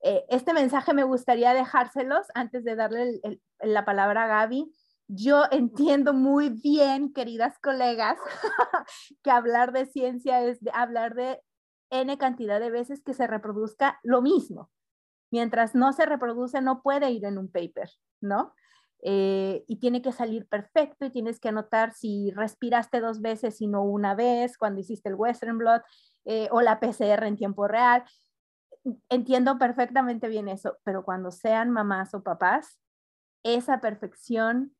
eh, este mensaje me gustaría dejárselos antes de darle la palabra a Gaby. Yo entiendo muy bien, queridas colegas, que hablar de ciencia es hablar de N cantidad de veces que se reproduzca lo mismo. Mientras no se reproduce, no puede ir en un paper, ¿no? Eh, y tiene que salir perfecto y tienes que anotar si respiraste dos veces y no una vez cuando hiciste el Western Blot eh, o la PCR en tiempo real entiendo perfectamente bien eso, pero cuando sean mamás o papás, esa perfección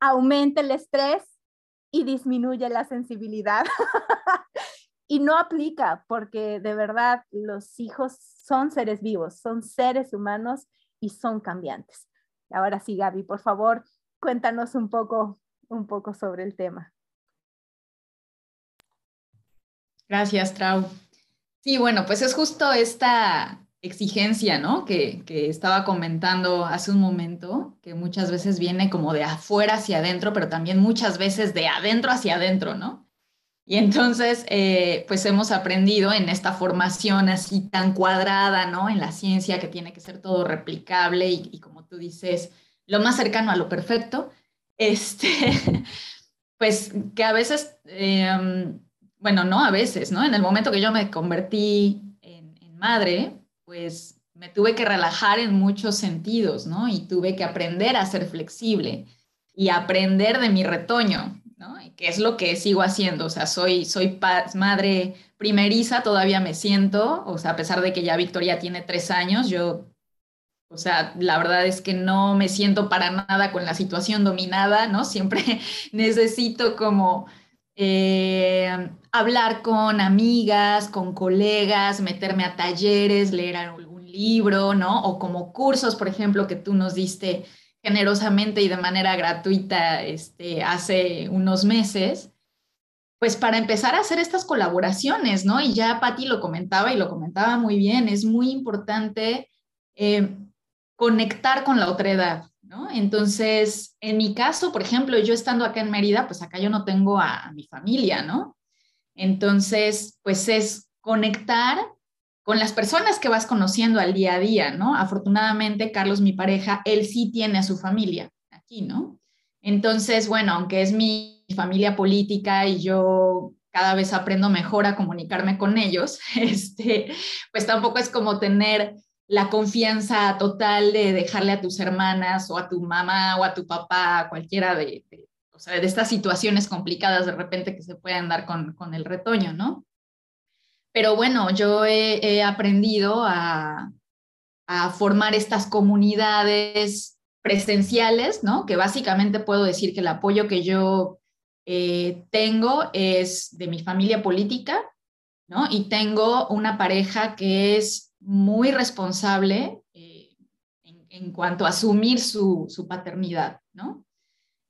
aumenta el estrés y disminuye la sensibilidad. y no aplica porque de verdad los hijos son seres vivos, son seres humanos y son cambiantes. Ahora sí, Gaby, por favor, cuéntanos un poco, un poco sobre el tema. Gracias, Trau. Sí, bueno, pues es justo esta exigencia, ¿no? Que, estaba comentando hace un momento, que muchas veces viene como de afuera hacia adentro, pero también muchas veces de adentro hacia adentro, ¿no? Y entonces, eh, pues hemos aprendido en esta formación así tan cuadrada, ¿no? En la ciencia que tiene que ser todo replicable y, como tú dices, lo más cercano a lo perfecto, este, pues que a veces... Em, bueno, no a veces, ¿no? En el momento que yo me convertí en, madre, pues me tuve que relajar en muchos sentidos, ¿no? Y tuve que aprender a ser flexible y aprender de mi retoño, ¿no? Que es lo que sigo haciendo, o sea, soy, soy madre primeriza, todavía me siento, o sea, a pesar de que ya Victoria tiene tres años, yo, o sea, la verdad es que no me siento para nada con la situación dominada, ¿no? Siempre necesito como eh, hablar con amigas, con colegas, meterme a talleres, leer algún libro, ¿no? O como cursos, por ejemplo, que tú nos diste generosamente y de manera gratuita este, hace unos meses, pues para empezar a hacer estas colaboraciones, ¿no? Y ya Patti lo comentaba y lo comentaba muy bien, es muy importante eh, conectar con la otra edad, entonces, en mi caso, por ejemplo, yo estando acá en Mérida, pues acá yo no tengo a, mi familia, ¿no? Entonces, pues es conectar con las personas que vas conociendo al día a día, ¿no? Afortunadamente, Carlos, mi pareja, él sí tiene a su familia aquí, ¿no? Entonces, bueno, aunque es mi familia política y yo cada vez aprendo mejor a comunicarme con ellos, este, pues tampoco es como tener la confianza total de dejarle a tus hermanas o a tu mamá o a tu papá, cualquiera de, o sea, de estas situaciones complicadas de repente que se pueden dar con, con el retoño, ¿no? Pero bueno, yo he, aprendido a, a, formar estas comunidades presenciales, ¿no? Que básicamente puedo decir que el apoyo que yo eh, tengo es de mi familia política, ¿no? Y tengo una pareja que es muy responsable eh, en, cuanto a asumir su, paternidad, ¿no?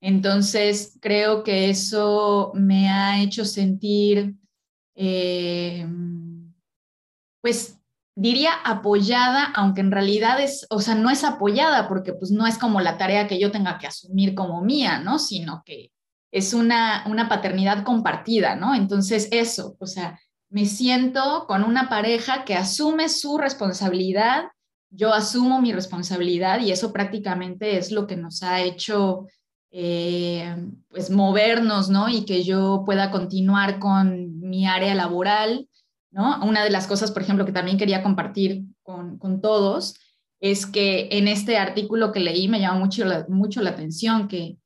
Entonces, creo que eso me ha hecho sentir, eh, pues, diría apoyada, aunque en realidad es, o sea, no es apoyada porque pues no es como la tarea que yo tenga que asumir como mía, ¿no? Sino que es una, una paternidad compartida, ¿no? Entonces, eso, o sea, me siento con una pareja que asume su responsabilidad, yo asumo mi responsabilidad y eso prácticamente es lo que nos ha hecho eh, pues movernos, ¿no? Y que yo pueda continuar con mi área laboral, ¿no? Una de las cosas, por ejemplo, que también quería compartir con, con todos es que en este artículo que leí me llamó mucho la, mucho la atención que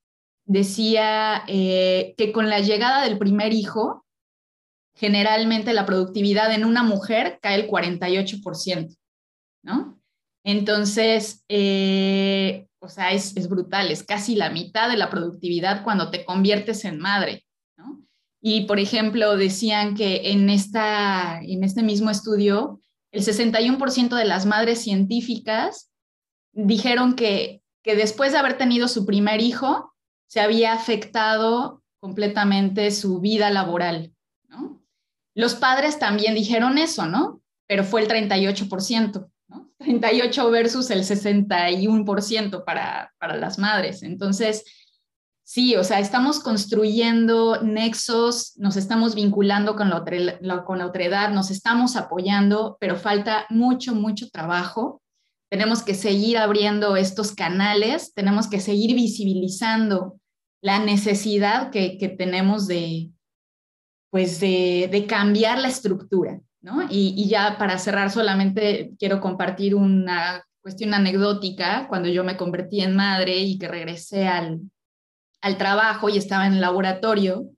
decía eh, que con la llegada del primer hijo, generalmente la productividad en una mujer cae el 48%, ¿no? Entonces, eh, o sea, es, es, brutal, es casi la mitad de la productividad cuando te conviertes en madre, ¿no? Y, por ejemplo, decían que en, esta, en este mismo estudio, el 61% de las madres científicas dijeron que, que después de haber tenido su primer hijo, se había afectado completamente su vida laboral, los padres también dijeron eso, ¿no? Pero fue el 38%, ¿no? 38 versus el 61% para, para las madres. Entonces, sí, o sea, estamos construyendo nexos, nos estamos vinculando con la, otra, la nos estamos apoyando, pero falta mucho, mucho trabajo. Tenemos que seguir abriendo estos canales, tenemos que seguir visibilizando la necesidad que, que tenemos de, pues de, cambiar la estructura, ¿no? Y, ya para cerrar solamente quiero compartir una cuestión anecdótica, cuando yo me convertí en madre y que regresé al, al trabajo y estaba en el laboratorio,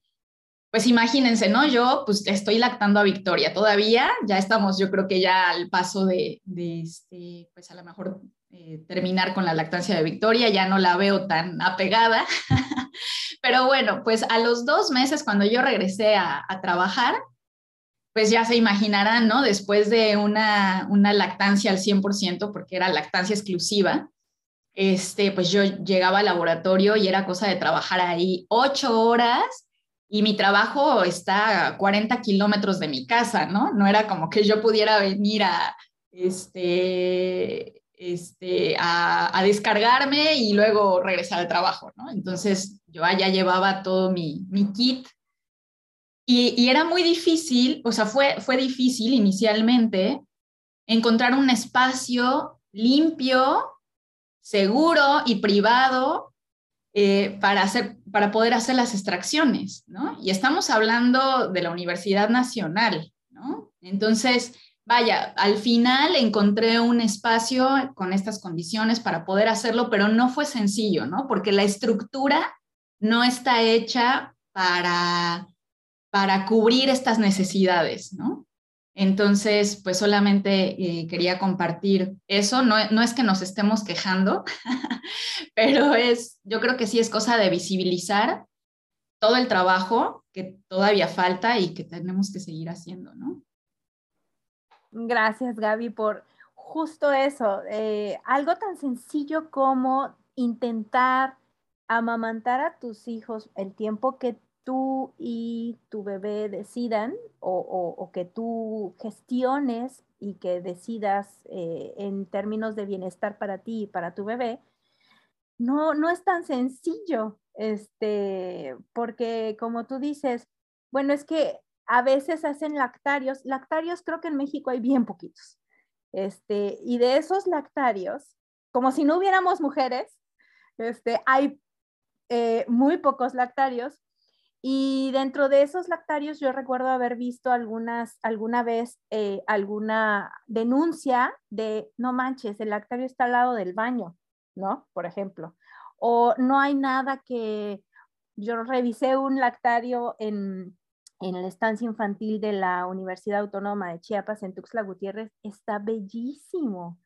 pues imagínense, ¿no? Yo pues estoy lactando a Victoria todavía, ya estamos, yo creo que ya al paso de, de este, pues a lo mejor eh, terminar con la lactancia de Victoria, ya no la veo tan apegada, pero bueno, pues a los dos meses cuando yo regresé a, trabajar, pues ya se imaginarán, ¿no? Después de una, una lactancia al 100%, porque era lactancia exclusiva, este, pues yo llegaba al laboratorio y era cosa de trabajar ahí ocho horas y mi trabajo está a 40 kilómetros de mi casa, ¿no? No era como que yo pudiera venir a, este, este, a, descargarme y luego regresar al trabajo, ¿no? Entonces yo allá llevaba todo mi, kit y, y, era muy difícil, o sea, fue, fue difícil inicialmente encontrar un espacio limpio, seguro y privado eh, para, hacer, para poder hacer las extracciones, ¿no? Y estamos hablando de la Universidad Nacional, ¿no? Entonces, vaya, al final encontré un espacio con estas condiciones para poder hacerlo, pero no fue sencillo, ¿no? Porque la estructura no está hecha para, para cubrir estas necesidades, ¿no? Entonces, pues solamente eh, quería compartir eso. No, no, es que nos estemos quejando, pero es, yo creo que sí es cosa de visibilizar todo el trabajo que todavía falta y que tenemos que seguir haciendo, ¿no? Gracias, Gaby, por justo eso. Eh, algo tan sencillo como intentar amamantar a tus hijos el tiempo que tú y tu bebé decidan o, que tú gestiones y que decidas eh, en términos de bienestar para ti y para tu bebé, no, no es tan sencillo, este, porque como tú dices, bueno, es que a veces hacen lactarios. Lactarios creo que en México hay bien poquitos. Este, y de esos lactarios, como si no hubiéramos mujeres, este, hay eh, muy pocos lactarios. Y dentro de esos lactarios yo recuerdo haber visto algunas, alguna vez eh, alguna denuncia de, no manches, el lactario está al lado del baño, ¿no? Por ejemplo. O no hay nada que, yo revisé un lactario en, en la estancia infantil de la Universidad Autónoma de Chiapas en Tuxtla Gutiérrez está bellísimo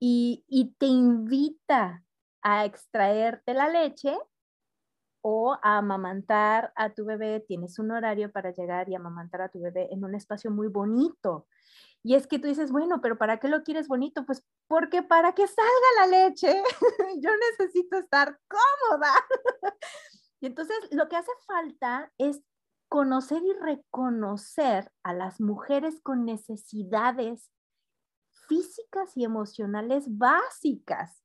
y, te invita a extraerte la leche o a amamantar a tu bebé, tienes un horario para llegar y amamantar a tu bebé en un espacio muy bonito. Y es que tú dices, bueno, pero ¿para qué lo quieres bonito? Pues porque para que salga la leche, yo necesito estar cómoda. y entonces lo que hace falta es conocer y reconocer a las mujeres con necesidades físicas y emocionales básicas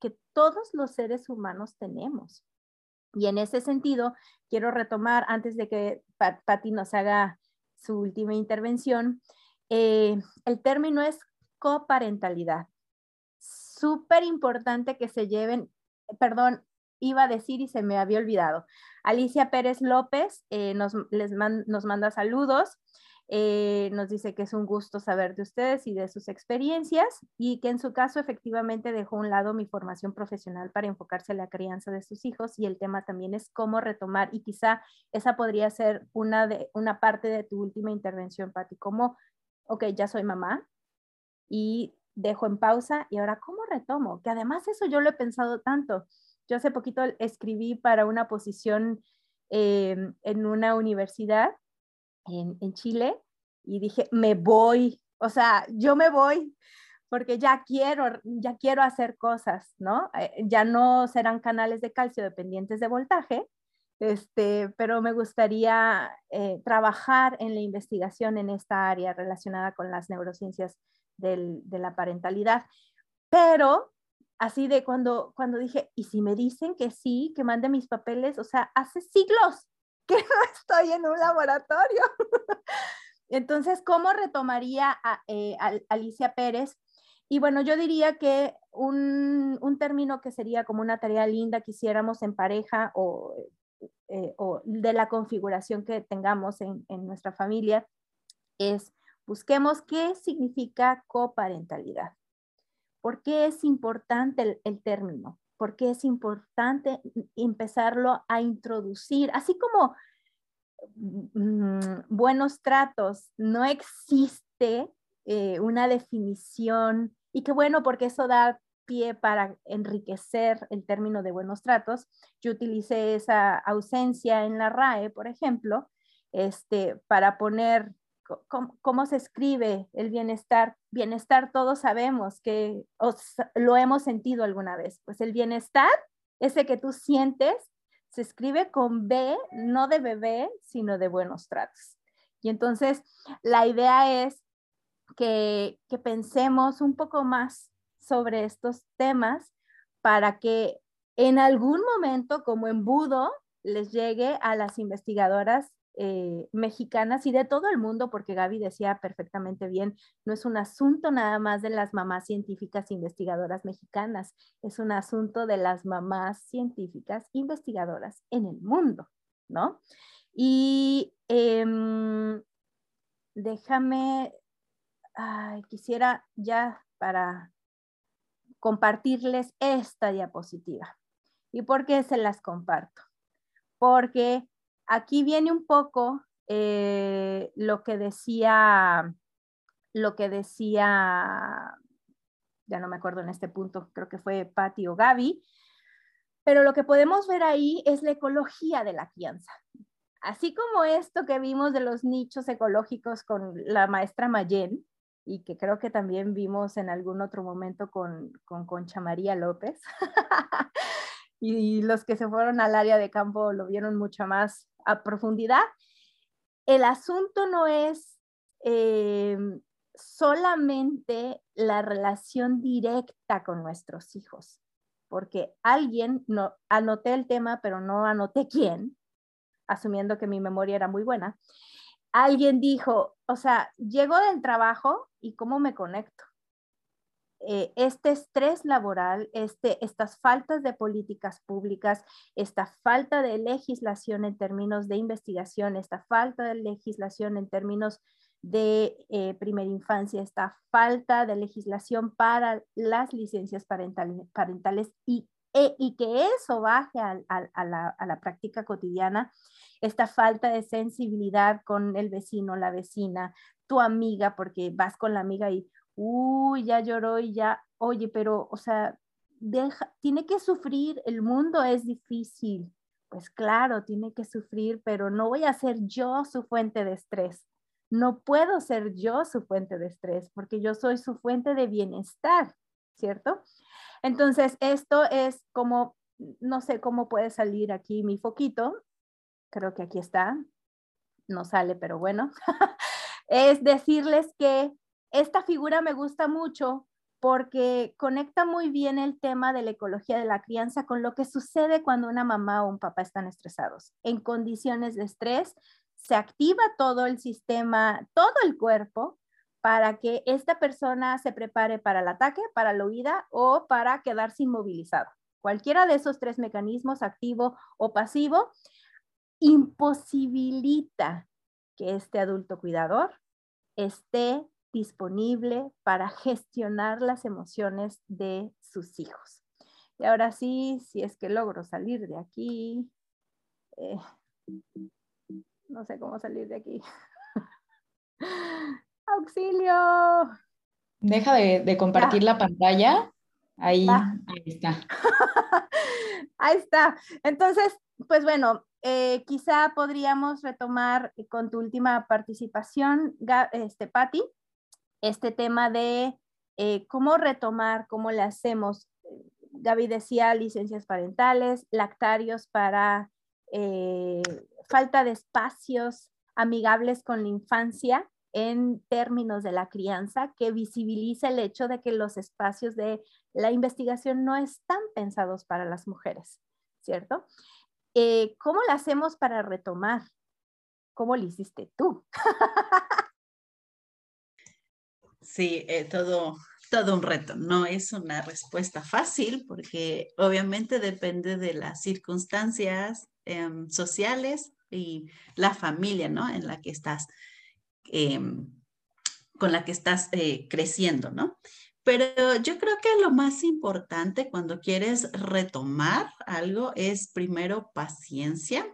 que todos los seres humanos tenemos. Y en ese sentido, quiero retomar, antes de que Patti nos haga su última intervención, eh, el término es coparentalidad. Súper importante que se lleven, perdón, iba a decir y se me había olvidado. Alicia Pérez López eh, nos, les manda saludos. Eh, nos dice que es un gusto saber de ustedes y de sus experiencias y que en su caso efectivamente dejó a un lado mi formación profesional para enfocarse en la crianza de sus hijos y el tema también es cómo retomar y quizá esa podría ser una, de, una parte de tu última intervención, Patti, cómo, ok, ya soy mamá y dejo en pausa y ahora cómo retomo, que además eso yo lo he pensado tanto. Yo hace poquito escribí para una posición eh, en una universidad en, Chile y dije, me voy, o sea, yo me voy porque ya quiero, ya quiero hacer cosas, ¿no? Eh, ya no serán canales de calcio dependientes de voltaje, este, pero me gustaría eh, trabajar en la investigación en esta área relacionada con las neurociencias de la parentalidad. Pero así de cuando, cuando dije, ¿y si me dicen que sí, que mande mis papeles? O sea, hace siglos que no estoy en un laboratorio. Entonces, ¿cómo retomaría a, eh, Alicia Pérez? Y bueno, yo diría que un, término que sería como una tarea linda que hiciéramos en pareja o, eh, de la configuración que tengamos en, nuestra familia es busquemos qué significa coparentalidad. ¿Por qué es importante el término? porque es importante empezarlo a introducir, así como mm, buenos tratos, no existe eh, una definición y qué bueno porque eso da pie para enriquecer el término de buenos tratos. Yo utilicé esa ausencia en la RAE, por ejemplo, este, para poner cómo, se escribe el bienestar. Bienestar todos sabemos que lo hemos sentido alguna vez. Pues el bienestar, ese que tú sientes, se escribe con B, no de bebé, sino de buenos tratos. Y entonces la idea es que, que pensemos un poco más sobre estos temas para que en algún momento, como embudo, les llegue a las investigadoras eh, mexicanas y de todo el mundo, porque Gaby decía perfectamente bien, no es un asunto nada más de las mamás científicas investigadoras mexicanas, es un asunto de las mamás científicas investigadoras en el mundo, ¿no? Y em, déjame, quisiera ya para compartirles esta diapositiva. ¿Y por qué se las comparto? Porque aquí viene un poco eh, lo que decía, lo que decía, ya no me acuerdo en este punto, creo que fue Patti o Gaby, pero lo que podemos ver ahí es la ecología de la crianza. Así como esto que vimos de los nichos ecológicos con la maestra Mayen, y que creo que también vimos en algún otro momento con, con Concha María López, y los que se fueron al área de campo lo vieron mucho más a profundidad. El asunto no es eh, solamente la relación directa con nuestros hijos, porque alguien, no, anoté el tema, pero no anoté quién, asumiendo que mi memoria era muy buena, alguien dijo, o sea, llego del trabajo y cómo me conecto. Eh, este estrés laboral, este, estas faltas de políticas públicas, esta falta de legislación en términos de investigación, esta falta de legislación en términos de eh, primera infancia, esta falta de legislación para las licencias parentales y, e, y que eso baje a, la, a la práctica cotidiana, esta falta de sensibilidad con el vecino, la vecina, tu amiga, porque vas con la amiga y, uy, ya lloró y ya, oye, pero, o sea, deja, tiene que sufrir, el mundo es difícil, Pues claro, tiene que sufrir, pero no voy a ser yo su fuente de estrés. No puedo ser yo su fuente de estrés porque yo soy su fuente de bienestar, ¿cierto? Entonces, esto es como, no sé cómo puede salir aquí mi foquito. Creo que aquí está. No sale, pero bueno. es decirles que esta figura me gusta mucho porque conecta muy bien el tema de la ecología de la crianza con lo que sucede cuando una mamá o un papá están estresados. En condiciones de estrés, se activa todo el sistema, todo el cuerpo, para que esta persona se prepare para el ataque, para la huida o para quedarse inmovilizado. Cualquiera de esos tres mecanismos, activo o pasivo, imposibilita que este adulto cuidador esté disponible para gestionar las emociones de sus hijos. Y ahora sí, si es que logro salir de aquí, eh, no sé cómo salir de aquí. ¡Auxilio! Deja de, compartir la pantalla. Ahí, ahí está. ahí está. Entonces, pues bueno, eh, quizá podríamos retomar con tu última participación, este, Patti, este tema de eh, cómo retomar, cómo le hacemos. Gaby decía licencias parentales, lactarios para eh, falta de espacios amigables con la infancia en términos de la crianza, que visibiliza el hecho de que los espacios de la investigación no están pensados para las mujeres, ¿cierto? Eh, ¿Cómo lo hacemos para retomar? ¿Cómo lo hiciste tú? Sí, eh, todo, todo un reto. No es una respuesta fácil porque obviamente depende de las circunstancias em, sociales y la familia, ¿no? En la que estás, em, con la que estás eh, creciendo, ¿no? Pero yo creo que lo más importante cuando quieres retomar algo es primero paciencia,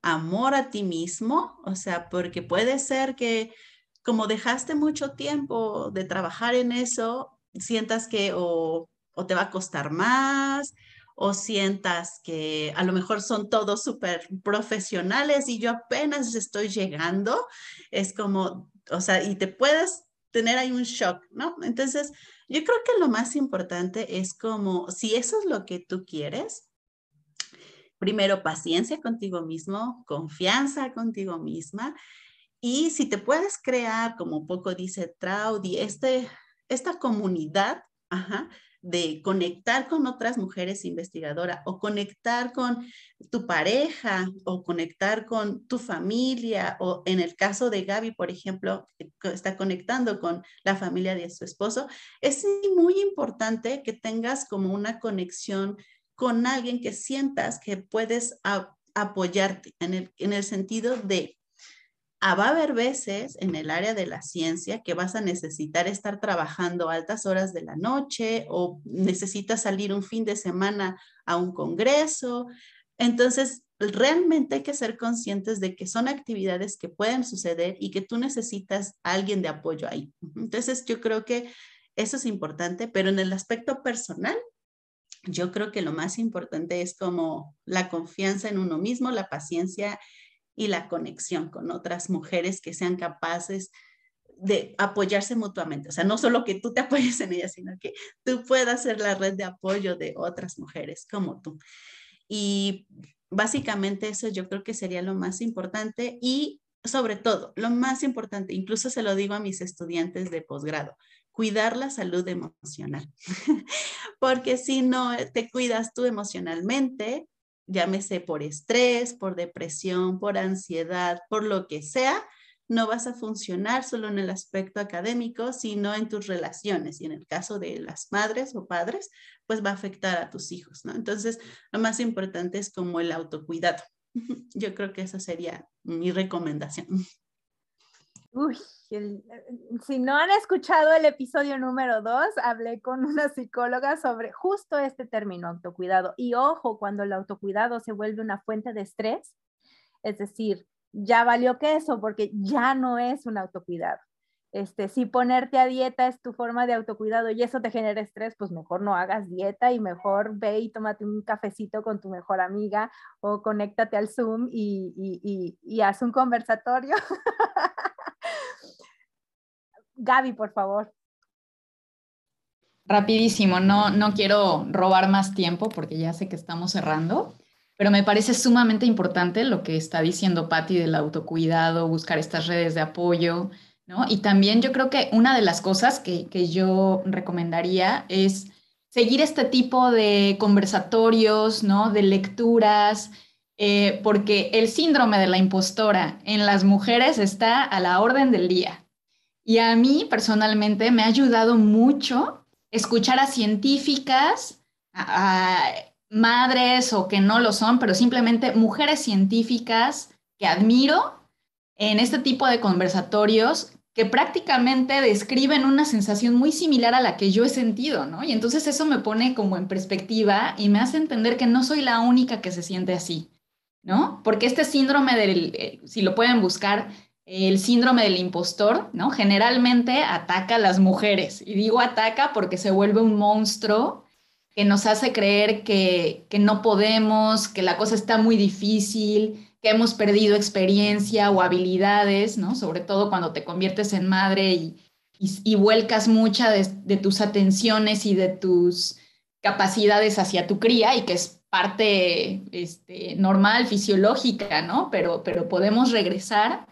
amor a ti mismo, o sea, porque puede ser que como dejaste mucho tiempo de trabajar en eso, sientas que o, te va a costar más o sientas que a lo mejor son todos súper profesionales y yo apenas estoy llegando, es como, o sea, y te puedes tener ahí un shock, ¿no? Entonces, yo creo que lo más importante es como, si eso es lo que tú quieres, primero paciencia contigo mismo, confianza contigo misma, y si te puedes crear, como poco dice Traudy, este, esta comunidad, de conectar con otras mujeres investigadoras o conectar con tu pareja o conectar con tu familia o en el caso de Gaby, por ejemplo, está conectando con la familia de su esposo, es muy importante que tengas como una conexión con alguien que sientas que puedes apoyarte en el, en el sentido de Ah, va a haber veces en el área de la ciencia que vas a necesitar estar trabajando altas horas de la noche o necesitas salir un fin de semana a un congreso. Entonces, realmente hay que ser conscientes de que son actividades que pueden suceder y que tú necesitas a alguien de apoyo ahí. Entonces, yo creo que eso es importante, pero en el aspecto personal, yo creo que lo más importante es como la confianza en uno mismo, la paciencia y la conexión con otras mujeres que sean capaces de apoyarse mutuamente. O sea, no solo que tú te apoyes en ellas, sino que tú puedas ser la red de apoyo de otras mujeres como tú. Y básicamente eso yo creo que sería lo más importante y sobre todo, lo más importante, incluso se lo digo a mis estudiantes de posgrado, cuidar la salud emocional. Porque si no te cuidas tú emocionalmente, llámese por estrés, por depresión, por ansiedad, por lo que sea, no vas a funcionar solo en el aspecto académico, sino en tus relaciones. Y en el caso de las madres o padres, pues va a afectar a tus hijos, ¿no? Entonces, lo más importante es como el autocuidado. Yo creo que esa sería mi recomendación. Uy, si no han escuchado el episodio número dos, hablé con una psicóloga sobre justo este término, autocuidado. Y ojo, cuando el autocuidado se vuelve una fuente de estrés, es decir, ya valió que eso porque ya no es un autocuidado. Este, si ponerte a dieta es tu forma de autocuidado y eso te genera estrés, pues mejor no hagas dieta y mejor ve y tómate un cafecito con tu mejor amiga o conéctate al Zoom y, y, y haz un conversatorio. Gaby, por favor. Rapidísimo, no, no quiero robar más tiempo porque ya sé que estamos cerrando, pero me parece sumamente importante lo que está diciendo Patti del autocuidado, buscar estas redes de apoyo, ¿no? Y también yo creo que una de las cosas que, que yo recomendaría es seguir este tipo de conversatorios, ¿no? De lecturas, eh, porque el síndrome de la impostora en las mujeres está a la orden del día. Y a mí personalmente me ha ayudado mucho escuchar a científicas, a, madres o que no lo son, pero simplemente mujeres científicas que admiro en este tipo de conversatorios que prácticamente describen una sensación muy similar a la que yo he sentido, ¿no? Y entonces eso me pone como en perspectiva y me hace entender que no soy la única que se siente así, ¿no? Porque este síndrome del, eh, si lo pueden buscar, el síndrome del impostor, ¿no? Generalmente ataca a las mujeres. Y digo ataca porque se vuelve un monstruo que nos hace creer que, no podemos, que la cosa está muy difícil, que hemos perdido experiencia o habilidades, ¿no? Sobre todo cuando te conviertes en madre y, y, vuelcas mucha de, tus atenciones y de tus capacidades hacia tu cría y que es parte este, normal, fisiológica, ¿no? Pero, pero podemos regresar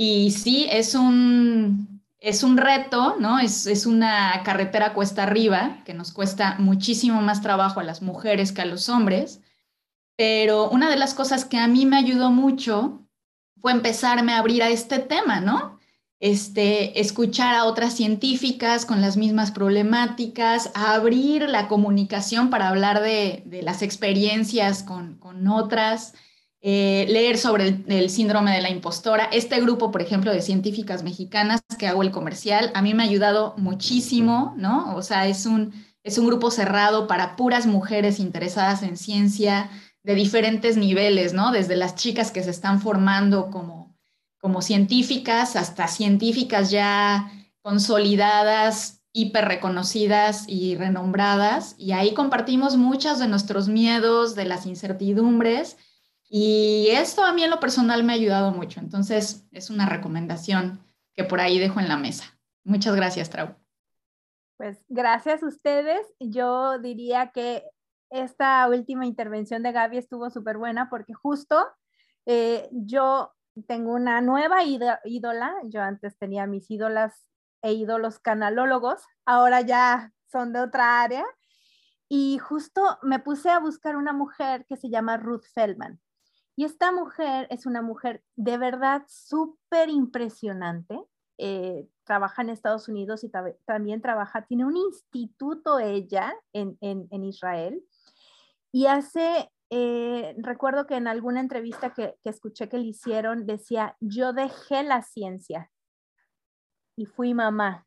y sí, es un, es un reto, ¿no? Es, es una carretera cuesta arriba que nos cuesta muchísimo más trabajo a las mujeres que a los hombres. Pero una de las cosas que a mí me ayudó mucho fue empezarme a abrir a este tema, ¿no? Este, escuchar a otras científicas con las mismas problemáticas, abrir la comunicación para hablar de, de las experiencias con, con otras, eh, leer sobre el, síndrome de la impostora. Este grupo, por ejemplo, de científicas mexicanas que hago el comercial, a mí me ha ayudado muchísimo, ¿no? O sea, es un, es un grupo cerrado para puras mujeres interesadas en ciencia de diferentes niveles, ¿no? Desde las chicas que se están formando como, como científicas hasta científicas ya consolidadas, hiper reconocidas y renombradas. Y ahí compartimos muchos de nuestros miedos, de las incertidumbres y esto a mí en lo personal me ha ayudado mucho. Entonces, es una recomendación que por ahí dejo en la mesa. Muchas gracias, Trau. Pues gracias a ustedes. Yo diría que esta última intervención de Gaby estuvo súper buena porque justo eh, yo tengo una nueva ídola. Yo antes tenía mis ídolas e ídolos canalólogos, ahora ya son de otra área. Y justo me puse a buscar una mujer que se llama Ruth Feldman. Y esta mujer es una mujer de verdad súper impresionante. Eh, trabaja en Estados Unidos y también trabaja, tiene un instituto ella en, Israel. Y hace, eh, recuerdo que en alguna entrevista que, que escuché que le hicieron, decía, yo dejé la ciencia y fui mamá.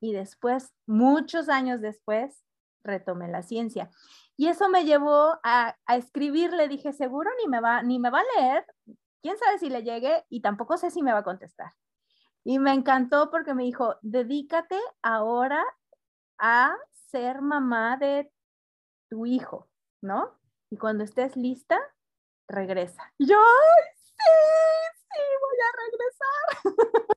Y después, muchos años después, retomé la ciencia. Y eso me llevó a, a escribir, le dije, seguro ni me, va, ni me va a leer, quién sabe si le llegue y tampoco sé si me va a contestar. Y me encantó porque me dijo, dedícate ahora a ser mamá de tu hijo, ¿no? Y cuando estés lista, regresa. Yo, sí, sí, voy a regresar.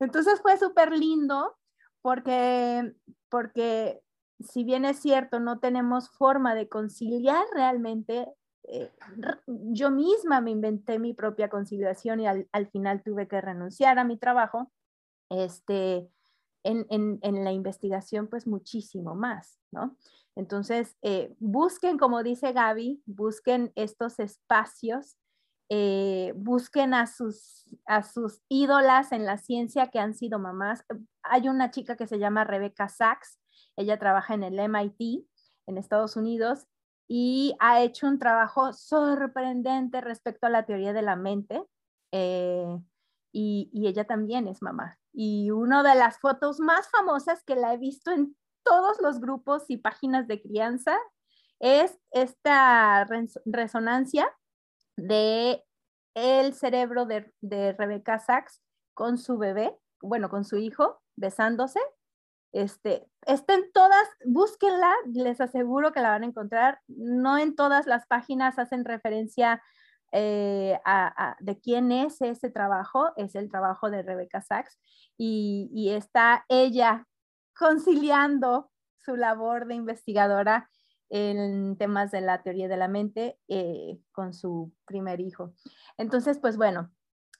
Entonces fue súper lindo porque, porque si bien es cierto, no tenemos forma de conciliar realmente, eh, yo misma me inventé mi propia conciliación y al, final tuve que renunciar a mi trabajo, este, en, la investigación pues muchísimo más, ¿no? Entonces, eh, busquen, como dice Gaby, busquen estos espacios, eh, busquen a sus, a sus ídolas en la ciencia que han sido mamás. Hay una chica que se llama Rebecca Sachs, ella trabaja en el MIT en Estados Unidos y ha hecho un trabajo sorprendente respecto a la teoría de la mente. Eh, y, ella también es mamá. Y una de las fotos más famosas que la he visto en todos los grupos y páginas de crianza es esta resonancia de el cerebro de, de Rebecca Sachs con su bebé bueno, con su hijo, besándose. Este, estén todas, búsquenla, les aseguro que la van a encontrar. No en todas las páginas hacen referencia eh, de quién es ese trabajo, es el trabajo de Rebecca Sachs, y, está ella conciliando su labor de investigadora en temas de la teoría de la mente eh, con su primer hijo. Entonces, pues bueno,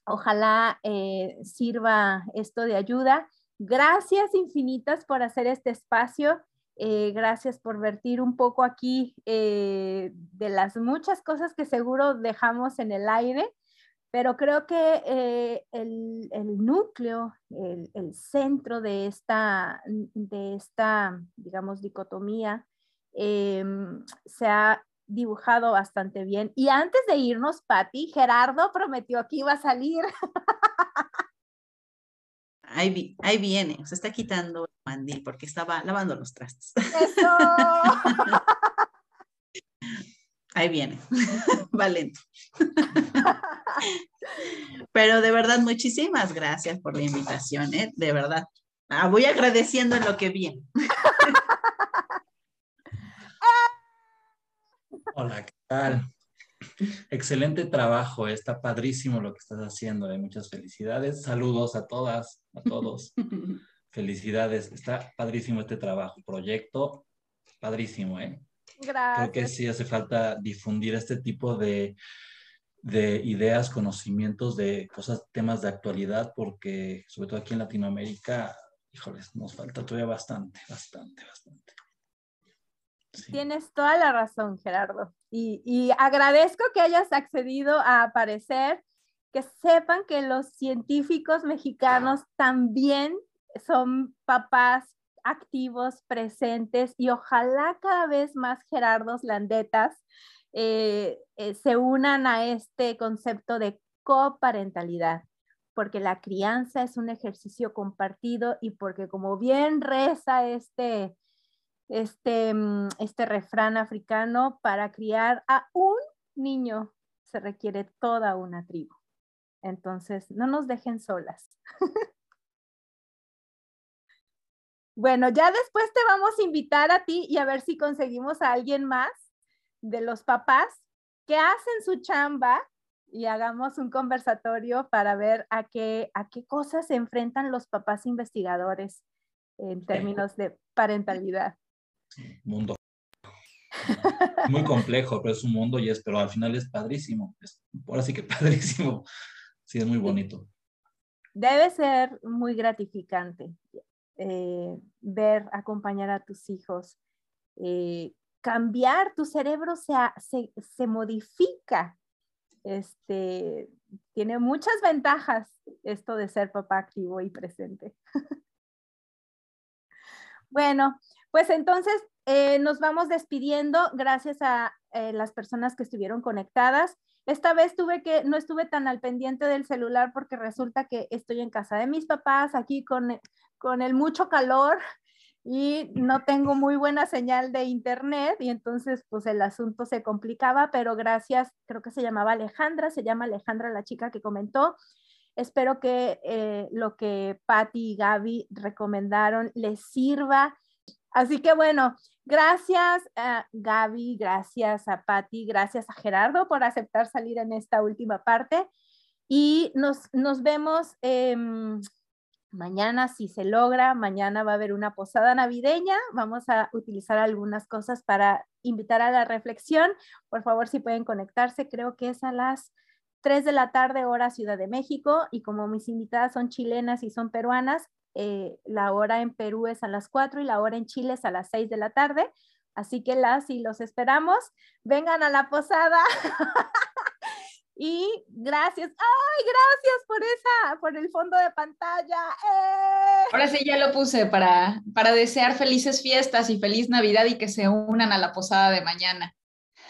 ojalá eh, sirva esto de ayuda. Gracias infinitas por hacer este espacio. Eh, gracias por vertir un poco aquí eh, de las muchas cosas que seguro dejamos en el aire, pero creo que eh, el, núcleo, el, centro de esta, de esta, digamos, dicotomía se ha dibujado bastante bien. Y antes de irnos, Patti, Gerardo prometió que iba a salir. Ahí, ahí, viene, se está quitando el mandil porque estaba lavando los trastes. ¡Eso! Ahí viene, va lento. Pero de verdad, muchísimas gracias por la invitación, ¿eh? de verdad. Ah, voy agradeciendo en lo que viene. Hola, ¿qué tal? Excelente trabajo, está padrísimo lo que estás haciendo, muchas felicidades. Saludos a todas, a todos. felicidades, está padrísimo este trabajo, proyecto, padrísimo, ¿eh? Gracias. Creo que sí hace falta difundir este tipo de, de ideas, conocimientos de cosas, temas de actualidad, porque sobre todo aquí en Latinoamérica, híjoles, nos falta todavía bastante, bastante, bastante. Tienes toda la razón, Gerardo. Y, agradezco que hayas accedido a aparecer, que sepan que los científicos mexicanos también son papás activos, presentes y ojalá cada vez más Gerardos Landetas eh, eh, se unan a este concepto de coparentalidad, porque la crianza es un ejercicio compartido y porque como bien reza este, este, mm, este refrán africano, para criar a un niño se requiere toda una tribu. Entonces, no nos dejen solas. bueno, ya después te vamos a invitar a ti y a ver si conseguimos a alguien más de los papás que hacen su chamba y hagamos un conversatorio para ver a qué, a qué cosas se enfrentan los papás investigadores en términos de parentalidad mundo muy complejo, pero es un mundo y es, pero al final es padrísimo. Es, ahora sí que padrísimo. Sí, es muy bonito. Debe ser muy gratificante eh, ver, acompañar a tus hijos, eh, cambiar, tu cerebro se, se, se, modifica. Este, tiene muchas ventajas esto de ser papá activo y presente. bueno, pues entonces eh, nos vamos despidiendo. Gracias a eh, las personas que estuvieron conectadas. Esta vez tuve que, no estuve tan al pendiente del celular porque resulta que estoy en casa de mis papás, aquí con, con el mucho calor y no tengo muy buena señal de internet y entonces pues el asunto se complicaba, pero gracias, creo que se llamaba Alejandra, se llama Alejandra la chica que comentó. Espero que eh, lo que Patti y Gaby recomendaron les sirva Así que bueno, gracias a Gaby, gracias a Patti, gracias a Gerardo por aceptar salir en esta última parte. Y nos, nos vemos em, mañana si se logra. Mañana va a haber una posada navideña. Vamos a utilizar algunas cosas para invitar a la reflexión. Por favor, si pueden conectarse, creo que es a las 3 de la tarde hora Ciudad de México. Y como mis invitadas son chilenas y son peruanas, eh, la hora en Perú es a las 4 y la hora en Chile es a las 6 de la tarde. Así que las y los esperamos. Vengan a la posada. y gracias. Ay, gracias por esa, por el fondo de pantalla. ¡Eh! Ahora sí ya lo puse para, para desear felices fiestas y feliz Navidad y que se unan a la posada de mañana.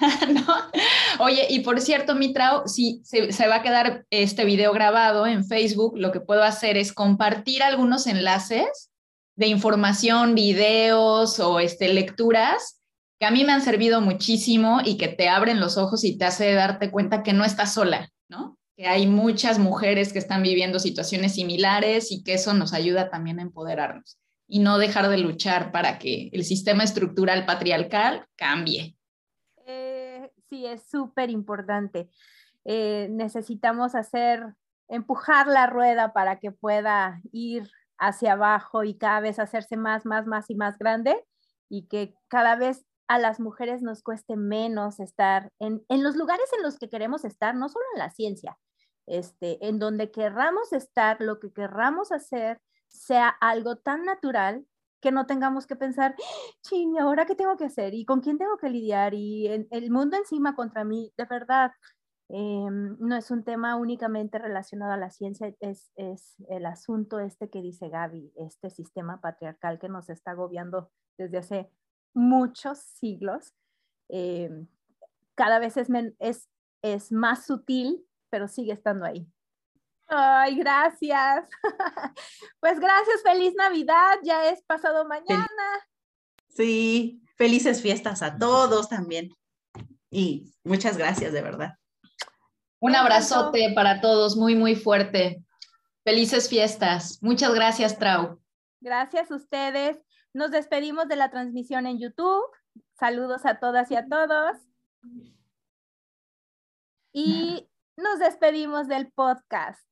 Oye, y por cierto, Mitrao, si se, va a quedar este video grabado en Facebook, lo que puedo hacer es compartir algunos enlaces de información, videos o este, lecturas que a mí me han servido muchísimo y que te abren los ojos y te hace darte cuenta que no estás sola, ¿no? que hay muchas mujeres que están viviendo situaciones similares y que eso nos ayuda también a empoderarnos y no dejar de luchar para que el sistema estructural patriarcal cambie. Sí, es súper importante. Eh, necesitamos hacer, empujar la rueda para que pueda ir hacia abajo y cada vez hacerse más, más, más y más grande y que cada vez a las mujeres nos cueste menos estar en, en, los lugares en los que queremos estar, no solo en la ciencia, este, en donde querramos estar, lo que querramos hacer, sea algo tan natural que no tengamos que pensar, ching, ¿ahora qué tengo que hacer? ¿Y con quién tengo que lidiar? Y el mundo encima contra mí, de verdad, em, no es un tema únicamente relacionado a la ciencia, es, es, el asunto este que dice Gaby, este sistema patriarcal que nos está agobiando desde hace muchos siglos, eh, cada vez es, es, es más sutil, pero sigue estando ahí. Ay, gracias. Pues gracias, feliz Navidad, ya es pasado mañana. Sí, felices fiestas a todos también. Y muchas gracias, de verdad. Un abrazote para todos, muy, muy fuerte. Felices fiestas. Muchas gracias, Trau. Gracias a ustedes. Nos despedimos de la transmisión en YouTube. Saludos a todas y a todos. Y nos despedimos del podcast.